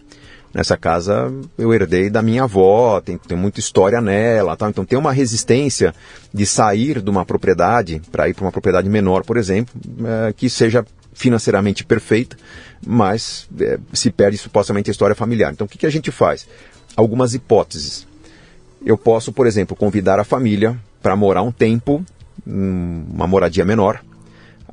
Nessa casa eu herdei da minha avó, tem, tem muita história nela, tal. então tem uma resistência de sair de uma propriedade para ir para uma propriedade menor, por exemplo, é, que seja financeiramente perfeita, mas é, se perde supostamente a história familiar. Então o que, que a gente faz? Algumas hipóteses. Eu posso, por exemplo, convidar a família para morar um tempo, uma moradia menor.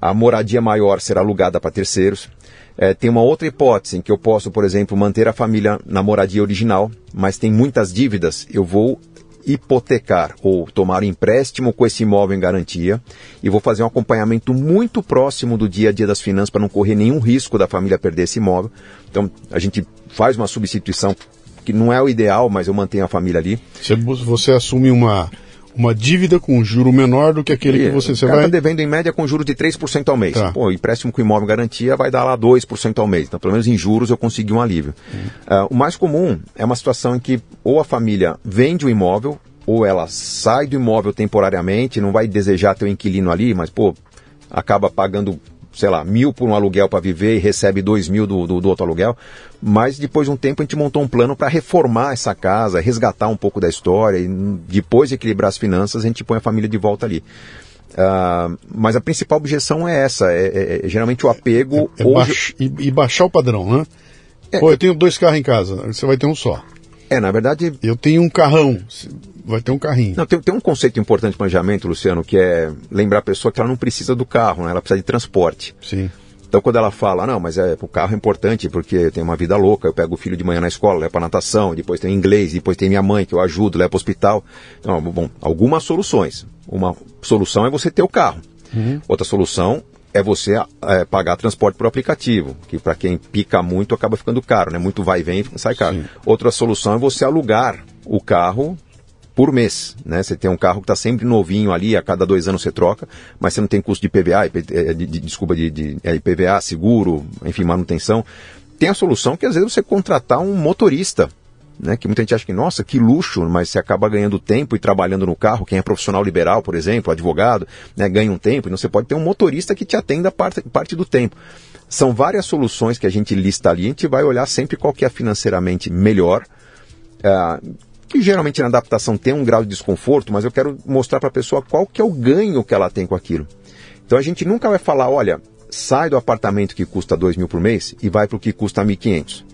A moradia maior será alugada para terceiros. É, tem uma outra hipótese em que eu posso, por exemplo, manter a família na moradia original, mas tem muitas dívidas, eu vou hipotecar ou tomar empréstimo com esse imóvel em garantia e vou fazer um acompanhamento muito próximo do dia a dia das finanças para não correr nenhum risco da família perder esse imóvel. Então a gente faz uma substituição que não é o ideal, mas eu mantenho a família ali. Você, você assume uma uma dívida com juro menor do que aquele e, que você, você vai... está devendo em média com juros de 3% ao mês. Tá. Pô, empréstimo com imóvel garantia vai dar lá 2% ao mês. Então, pelo menos em juros eu consegui um alívio. Uh, o mais comum é uma situação em que ou a família vende o imóvel ou ela sai do imóvel temporariamente, não vai desejar ter o um inquilino ali, mas, pô, acaba pagando sei lá, mil por um aluguel para viver e recebe dois mil do, do, do, outro aluguel. Mas depois de um tempo a gente montou um plano para reformar essa casa, resgatar um pouco da história e depois de equilibrar as finanças a gente põe a família de volta ali. Uh, mas a principal objeção é essa, é, é, é geralmente o apego... É, é baix, e, e, baixar o padrão, né? É, Pô, eu tenho dois carros em casa, você vai ter um só. É, na verdade... Eu tenho um carrão, vai ter um carrinho. Não, tem, tem, um conceito importante de planejamento, Luciano, que é lembrar a pessoa que ela não precisa do carro, né? ela precisa de transporte. Sim. Então quando ela fala, não, mas é, o carro é importante porque tem uma vida louca, eu pego o filho de manhã na escola, levo para natação, depois tem inglês, depois tem minha mãe que eu ajudo, levo para o hospital. Então, bom, algumas soluções. Uma solução é você ter o carro. Uhum. Outra solução é você é, pagar transporte por aplicativo, que para quem pica muito acaba ficando caro, né? Muito vai e vem, sai caro. Sim. Outra solução é você alugar o carro por mês. Né? Você tem um carro que está sempre novinho ali, a cada dois anos você troca, mas você não tem custo de PVA, de, de, de, desculpa, de, de é, IPVA, seguro, enfim, manutenção. Tem a solução que às vezes você contratar um motorista. Né, que muita gente acha que, nossa, que luxo, mas você acaba ganhando tempo e trabalhando no carro. Quem é profissional liberal, por exemplo, advogado, né, ganha um tempo, então você pode ter um motorista que te atenda parte, parte do tempo. São várias soluções que a gente lista ali, a gente vai olhar sempre qual que é financeiramente melhor. Uh, que geralmente na adaptação tem um grau de desconforto, mas eu quero mostrar para a pessoa qual que é o ganho que ela tem com aquilo. Então a gente nunca vai falar, olha, sai do apartamento que custa 2 mil por mês e vai para o que custa 1.500.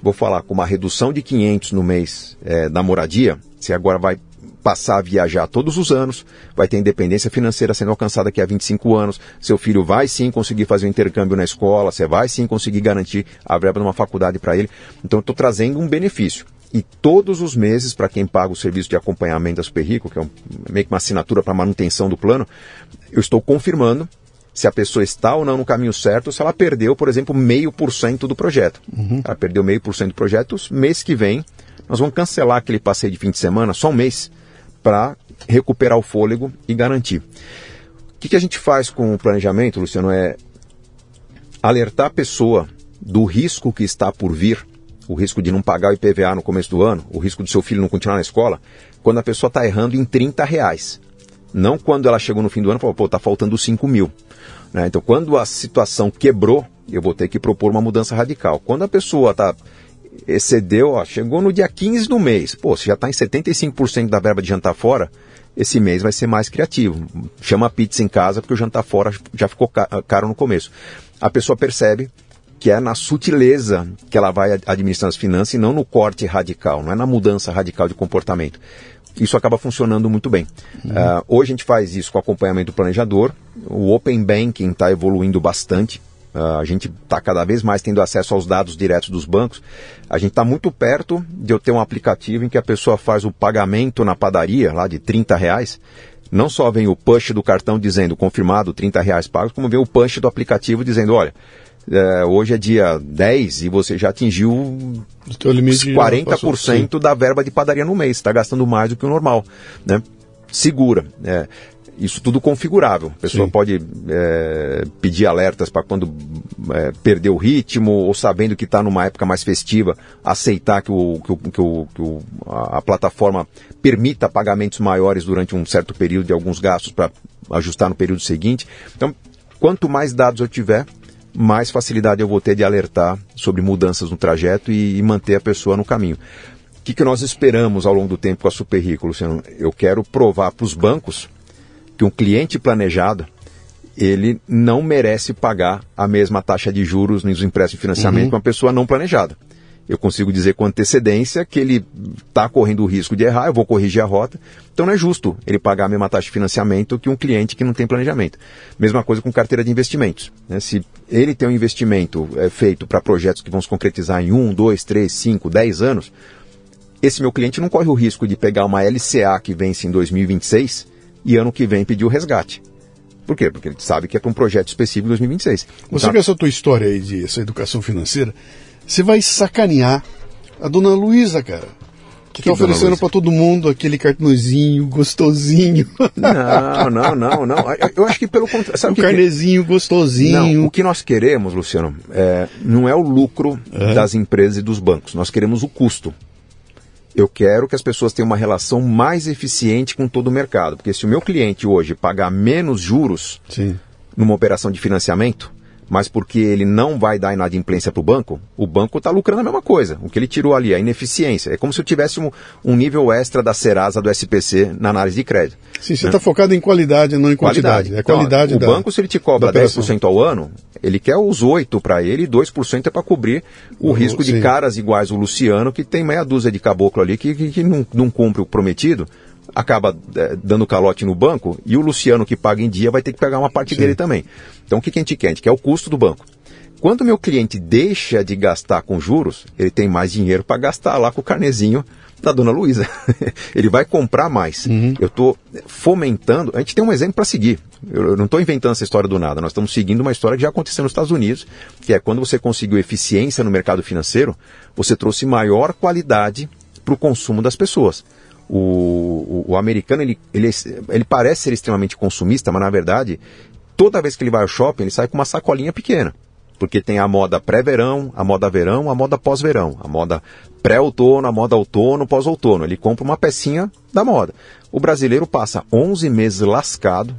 Vou falar com uma redução de 500 no mês é, da moradia, você agora vai passar a viajar todos os anos, vai ter independência financeira sendo alcançada daqui a 25 anos, seu filho vai sim conseguir fazer um intercâmbio na escola, você vai sim conseguir garantir a verba de uma faculdade para ele. Então estou trazendo um benefício. E todos os meses, para quem paga o serviço de acompanhamento da Super Rico, que é um, meio que uma assinatura para manutenção do plano, eu estou confirmando se a pessoa está ou não no caminho certo, se ela perdeu, por exemplo, meio por cento do projeto. Uhum. Ela perdeu meio por cento do projeto, mês que vem nós vamos cancelar aquele passeio de fim de semana, só um mês, para recuperar o fôlego e garantir. O que, que a gente faz com o planejamento, Luciano, é alertar a pessoa do risco que está por vir o risco de não pagar o IPVA no começo do ano, o risco do seu filho não continuar na escola, quando a pessoa está errando em 30 reais. Não quando ela chegou no fim do ano e falou, pô, está faltando 5 mil. Né? Então, quando a situação quebrou, eu vou ter que propor uma mudança radical. Quando a pessoa está excedeu, ó, chegou no dia 15 do mês, pô, você já está em 75% da verba de jantar fora, esse mês vai ser mais criativo. Chama a pizza em casa porque o jantar fora já ficou caro no começo. A pessoa percebe que é na sutileza que ela vai administrar as finanças e não no corte radical, não é na mudança radical de comportamento. Isso acaba funcionando muito bem. Uhum. Uh, hoje a gente faz isso com acompanhamento do planejador. O Open Banking está evoluindo bastante. Uh, a gente está cada vez mais tendo acesso aos dados diretos dos bancos. A gente está muito perto de eu ter um aplicativo em que a pessoa faz o pagamento na padaria, lá de 30 reais. Não só vem o push do cartão dizendo confirmado 30 reais pagos, como vem o push do aplicativo dizendo, olha, é, hoje é dia 10 e você já atingiu 40% da verba de padaria no mês. Está gastando mais do que o normal. Né? Segura. É, isso tudo configurável. A pessoa Sim. pode é, pedir alertas para quando é, perder o ritmo ou sabendo que está numa época mais festiva, aceitar que, o, que, o, que, o, que a, a plataforma permita pagamentos maiores durante um certo período de alguns gastos para ajustar no período seguinte. Então, quanto mais dados eu tiver, mais facilidade eu vou ter de alertar sobre mudanças no trajeto e, e manter a pessoa no caminho. O que, que nós esperamos ao longo do tempo com a Super Rico, Luciano? Eu quero provar para os bancos que um cliente planejado ele não merece pagar a mesma taxa de juros nos empréstimos de financiamento uhum. que uma pessoa não planejada. Eu consigo dizer com antecedência que ele está correndo o risco de errar, eu vou corrigir a rota. Então não é justo ele pagar a mesma taxa de financiamento que um cliente que não tem planejamento. Mesma coisa com carteira de investimentos. Né? Se ele tem um investimento é, feito para projetos que vão se concretizar em um, dois, três, cinco, dez anos, esse meu cliente não corre o risco de pegar uma LCA que vence em 2026 e ano que vem pedir o resgate. Por quê? Porque ele sabe que é para um projeto específico em 2026. Você então, com essa tua história aí de essa educação financeira, você vai sacanear a dona Luísa, cara. Que, que tá oferecendo para todo mundo aquele cartãozinho gostosinho. Não, não, não, não. Eu acho que pelo contrário. Um carnezinho que... gostosinho. Não, o que nós queremos, Luciano, é, não é o lucro é. das empresas e dos bancos. Nós queremos o custo. Eu quero que as pessoas tenham uma relação mais eficiente com todo o mercado. Porque se o meu cliente hoje pagar menos juros Sim. numa operação de financiamento, mas porque ele não vai dar inadimplência para o banco, o banco está lucrando a mesma coisa. O que ele tirou ali, a ineficiência. É como se eu tivesse um, um nível extra da Serasa, do SPC, na análise de crédito. Sim, você está né? focado em qualidade, não em quantidade. Qualidade. É qualidade então, da, O banco, se ele te cobra 10% ao ano, ele quer os 8% para ele e 2% é para cobrir o risco sim. de caras iguais o Luciano, que tem meia dúzia de caboclo ali que, que, que não, não cumpre o prometido acaba é, dando calote no banco e o Luciano que paga em dia vai ter que pegar uma parte Sim. dele também. Então o que a gente quer? A gente quer o custo do banco. Quando o meu cliente deixa de gastar com juros, ele tem mais dinheiro para gastar lá com o carnezinho da dona Luísa. ele vai comprar mais. Uhum. Eu estou fomentando. A gente tem um exemplo para seguir. Eu não estou inventando essa história do nada. Nós estamos seguindo uma história que já aconteceu nos Estados Unidos, que é quando você conseguiu eficiência no mercado financeiro, você trouxe maior qualidade para o consumo das pessoas o, o, o, americano ele, ele, ele parece ser extremamente consumista, mas na verdade, toda vez que ele vai ao shopping, ele sai com uma sacolinha pequena. Porque tem a moda pré-verão, a moda verão, a moda pós-verão, a moda pré-outono, a moda outono, pós-outono. Ele compra uma pecinha da moda. O brasileiro passa 11 meses lascado,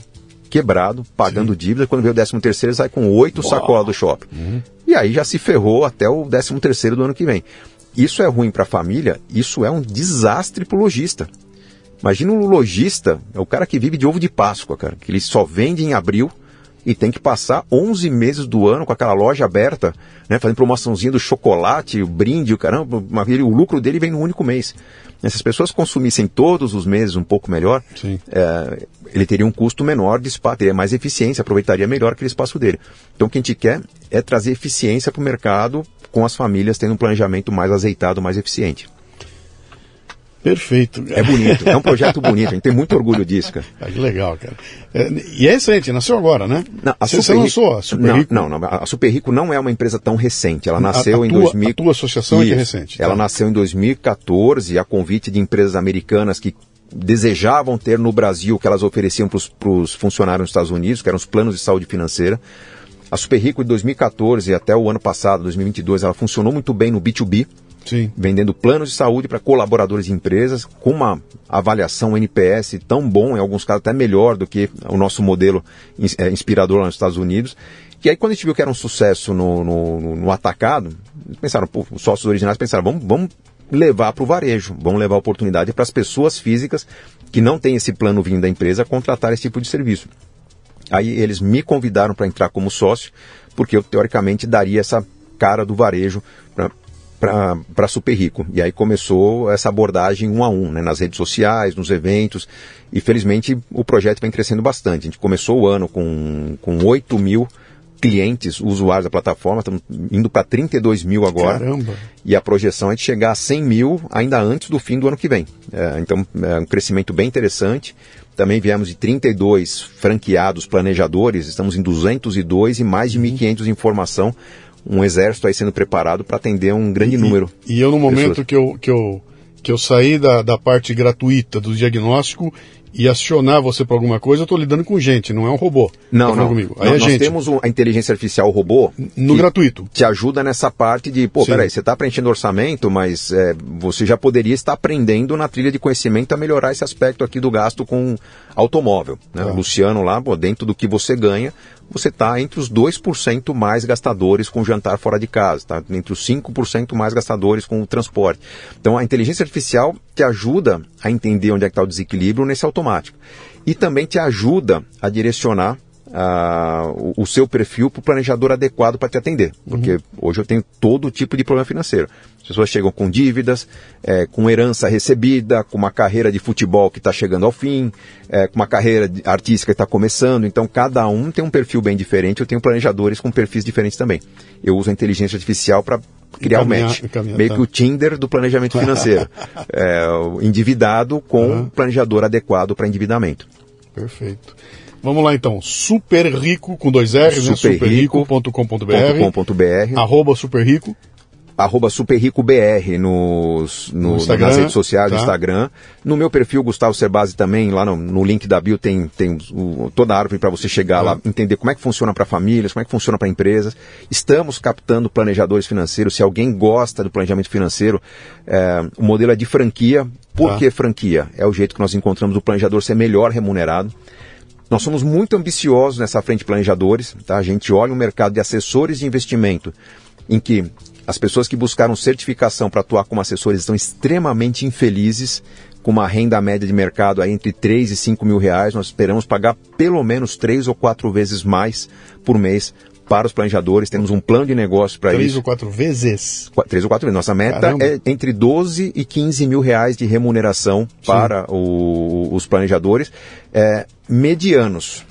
quebrado, pagando Sim. dívida. Quando vê o 13 terceiro, sai com oito sacolas do shopping. Uhum. E aí já se ferrou até o 13 terceiro do ano que vem. Isso é ruim para a família, isso é um desastre para o lojista. Imagina um lojista, é o cara que vive de ovo de Páscoa, cara, que ele só vende em abril e tem que passar 11 meses do ano com aquela loja aberta, né, fazendo promoçãozinha do chocolate, o brinde, o caramba, o lucro dele vem no único mês. Se as pessoas consumissem todos os meses um pouco melhor, é, ele teria um custo menor de espaço, teria mais eficiência, aproveitaria melhor aquele espaço dele. Então o que a gente quer é trazer eficiência para o mercado com as famílias tendo um planejamento mais azeitado, mais eficiente. Perfeito. É bonito, é um projeto bonito, a gente tem muito orgulho disso, cara. Ah, que legal, cara. É, e é recente, nasceu agora, né? Não, a você, você lançou a Super não, Rico? Não, não, a Super Rico não é uma empresa tão recente, ela nasceu a, a em tua, 2000... A tua associação Isso, é que é recente. Ela tá. nasceu em 2014, a convite de empresas americanas que desejavam ter no Brasil, que elas ofereciam para os funcionários nos Estados Unidos, que eram os planos de saúde financeira. A Super Rico de 2014 até o ano passado, 2022, ela funcionou muito bem no B2B, Sim. vendendo planos de saúde para colaboradores de empresas, com uma avaliação NPS tão bom, em alguns casos até melhor do que o nosso modelo é, inspirador lá nos Estados Unidos. E aí, quando a gente viu que era um sucesso no, no, no atacado, pensaram, pô, os sócios originais pensaram, vamos, vamos levar para o varejo, vamos levar a oportunidade para as pessoas físicas que não têm esse plano vindo da empresa contratar esse tipo de serviço. Aí eles me convidaram para entrar como sócio, porque eu teoricamente daria essa cara do varejo para Super Rico. E aí começou essa abordagem um a um, né, nas redes sociais, nos eventos, e felizmente o projeto vem crescendo bastante. A gente começou o ano com, com 8 mil clientes, usuários da plataforma, estamos indo para 32 mil agora. Caramba! E a projeção é de chegar a 100 mil ainda antes do fim do ano que vem. É, então, é um crescimento bem interessante. Também viemos de 32 franqueados planejadores, estamos em 202 e mais de 1.500 em formação. Um exército aí sendo preparado para atender um grande e, número. E eu, no momento que eu, que eu, que eu saí da, da parte gratuita do diagnóstico e acionar você para alguma coisa, eu estou lidando com gente, não é um robô. Não, tá não. Comigo. Aí não, é nós gente. temos a inteligência artificial robô no gratuito. Te ajuda nessa parte de, pô, Sim. peraí, você está preenchendo orçamento, mas é, você já poderia estar aprendendo na trilha de conhecimento a melhorar esse aspecto aqui do gasto com automóvel. Né? Ah. O Luciano lá, pô, dentro do que você ganha, você está entre os 2% mais gastadores com jantar fora de casa, está entre os 5% mais gastadores com o transporte. Então a inteligência artificial te ajuda a entender onde é que está o desequilíbrio nesse automático. E também te ajuda a direcionar o, o, seu perfil para o planejador adequado para te atender. Porque uhum. hoje eu tenho todo tipo de problema financeiro. As pessoas chegam com dívidas, é, com herança recebida, com uma carreira de futebol que está chegando ao fim, é, com uma carreira artística que está começando. Então, cada um tem um perfil bem diferente. Eu tenho planejadores com perfis diferentes também. Eu uso a inteligência artificial para criar o um match. Meio tá. que o Tinder do planejamento financeiro. é, endividado com uhum. planejador adequado para endividamento. Perfeito. Vamos lá então. Super Rico com dois R's, né? superrico.com.br. Arroba Super Rico arroba superricobr nos, no, no nas redes sociais, tá. no Instagram. No meu perfil, Gustavo Cerbasi também, lá no, no link da bio tem, tem o, toda a árvore para você chegar lá, entender como é que funciona para famílias, como é que funciona para empresas. Estamos captando planejadores financeiros. Se alguém gosta do planejamento financeiro, é, o modelo é de franquia. Por tá. que franquia? É o jeito que nós encontramos o planejador ser melhor remunerado. Nós somos muito ambiciosos nessa frente de planejadores. Tá? A gente olha o mercado de assessores de investimento em que as pessoas que buscaram certificação para atuar como assessores estão extremamente infelizes, com uma renda média de mercado aí entre 3 e 5 mil reais. Nós esperamos pagar pelo menos três ou quatro vezes mais por mês para os planejadores. Temos um plano de negócio para isso. Três ou quatro vezes? Qu três ou quatro vezes. Nossa meta Caramba. é entre 12 e 15 mil reais de remuneração Sim. para o, os planejadores é, medianos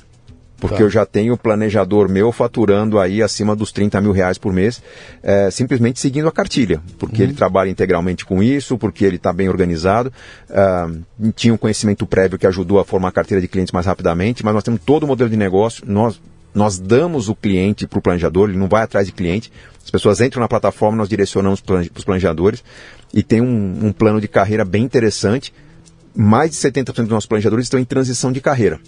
porque tá. eu já tenho planejador meu faturando aí acima dos 30 mil reais por mês, é, simplesmente seguindo a cartilha, porque uhum. ele trabalha integralmente com isso, porque ele está bem organizado, uh, tinha um conhecimento prévio que ajudou a formar a carteira de clientes mais rapidamente, mas nós temos todo o modelo de negócio, nós, nós damos o cliente para o planejador, ele não vai atrás de cliente, as pessoas entram na plataforma, nós direcionamos para os planejadores e tem um, um plano de carreira bem interessante, mais de 70% dos nossos planejadores estão em transição de carreira.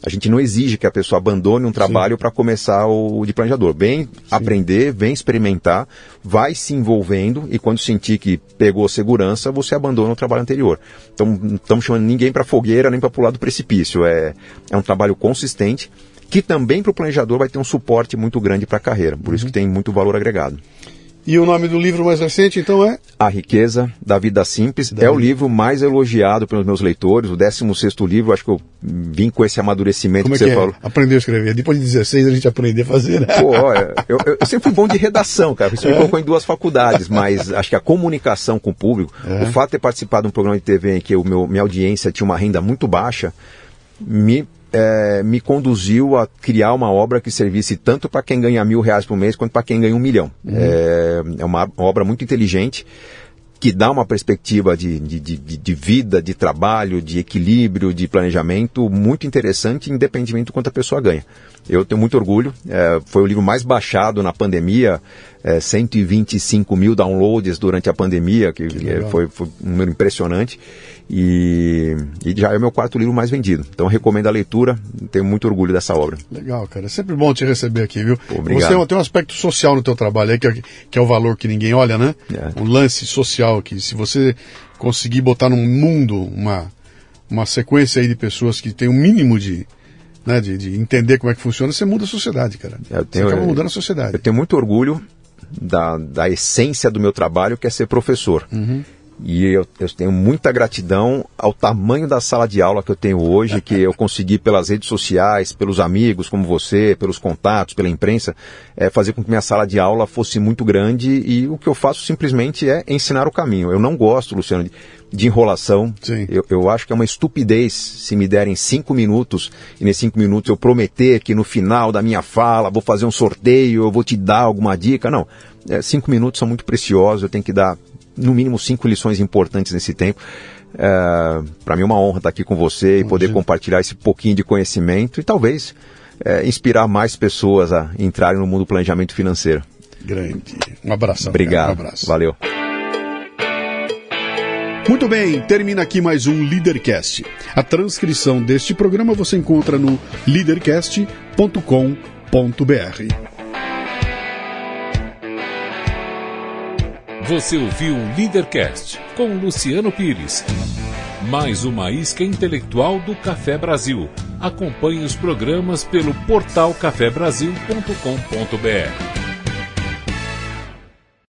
A gente não exige que a pessoa abandone um trabalho para começar o de planejador. Vem Sim. aprender, vem experimentar, vai se envolvendo e quando sentir que pegou segurança, você abandona o trabalho anterior. Então, não estamos chamando ninguém para fogueira nem para pular do precipício. É, é um trabalho consistente que também para o planejador vai ter um suporte muito grande para a carreira. Por uhum. isso que tem muito valor agregado. E o nome do livro mais recente, então, é? A Riqueza da Vida Simples. Da é vida. o livro mais elogiado pelos meus leitores, o 16 livro. Acho que eu vim com esse amadurecimento Como que, é que você é? falou. Aprendeu a escrever. Depois de 16 a gente aprendeu a fazer. Né? Pô, eu, eu, sempre fui bom de redação, cara. Isso me é. colocou em duas faculdades, mas acho que a comunicação com o público, é. o fato de ter participado de um programa de TV em que o meu, minha audiência tinha uma renda muito baixa, me é, me conduziu a criar uma obra que servisse tanto para quem ganha mil reais por mês quanto para quem ganha um milhão. Uhum. É, é uma, obra muito inteligente que dá uma perspectiva de, de, de, de, vida, de trabalho, de equilíbrio, de planejamento muito interessante, independentemente do quanto a pessoa ganha. Eu tenho muito orgulho. É, foi o livro mais baixado na pandemia, é, 125 mil downloads durante a pandemia, que, que é, foi, foi, um número impressionante. E, e, já é o meu quarto livro mais vendido. Então recomendo a leitura, tenho muito orgulho dessa obra. Legal, cara. É sempre bom te receber aqui, viu? Pô, obrigado. Você tem um aspecto social no teu trabalho aí, que é, que é o valor que ninguém olha, né? É. Um lance social que se você conseguir botar no mundo uma, uma sequência aí de pessoas que tem um mínimo de, né, de, de, entender como é que funciona, você muda a sociedade, cara. Eu tenho, você acaba mudando a sociedade. Eu tenho muito orgulho da, da essência do meu trabalho, que é ser professor. Uhum. E eu, eu, tenho muita gratidão ao tamanho da sala de aula que eu tenho hoje, que eu consegui pelas redes sociais, pelos amigos como você, pelos contatos, pela imprensa, é, fazer com que minha sala de aula fosse muito grande e o que eu faço simplesmente é ensinar o caminho. Eu não gosto, Luciano, de, de enrolação. Eu, eu, acho que é uma estupidez se me derem cinco minutos e nesses cinco minutos eu prometer que no final da minha fala vou fazer um sorteio, eu vou te dar alguma dica. Não. É, cinco minutos são muito preciosos, eu tenho que dar no mínimo cinco lições importantes nesse tempo. É, Para mim é uma honra estar aqui com você e poder compartilhar esse pouquinho de conhecimento e talvez é, inspirar mais pessoas a entrarem no mundo do planejamento financeiro. Grande. Um abraço. Obrigado. Um abraço. Valeu. Muito bem, termina aqui mais um Leadercast. A transcrição deste programa você encontra no leadercast.com.br. Você ouviu o Leadercast com Luciano Pires. Mais uma isca intelectual do Café Brasil. Acompanhe os programas pelo portal cafebrasil.com.br.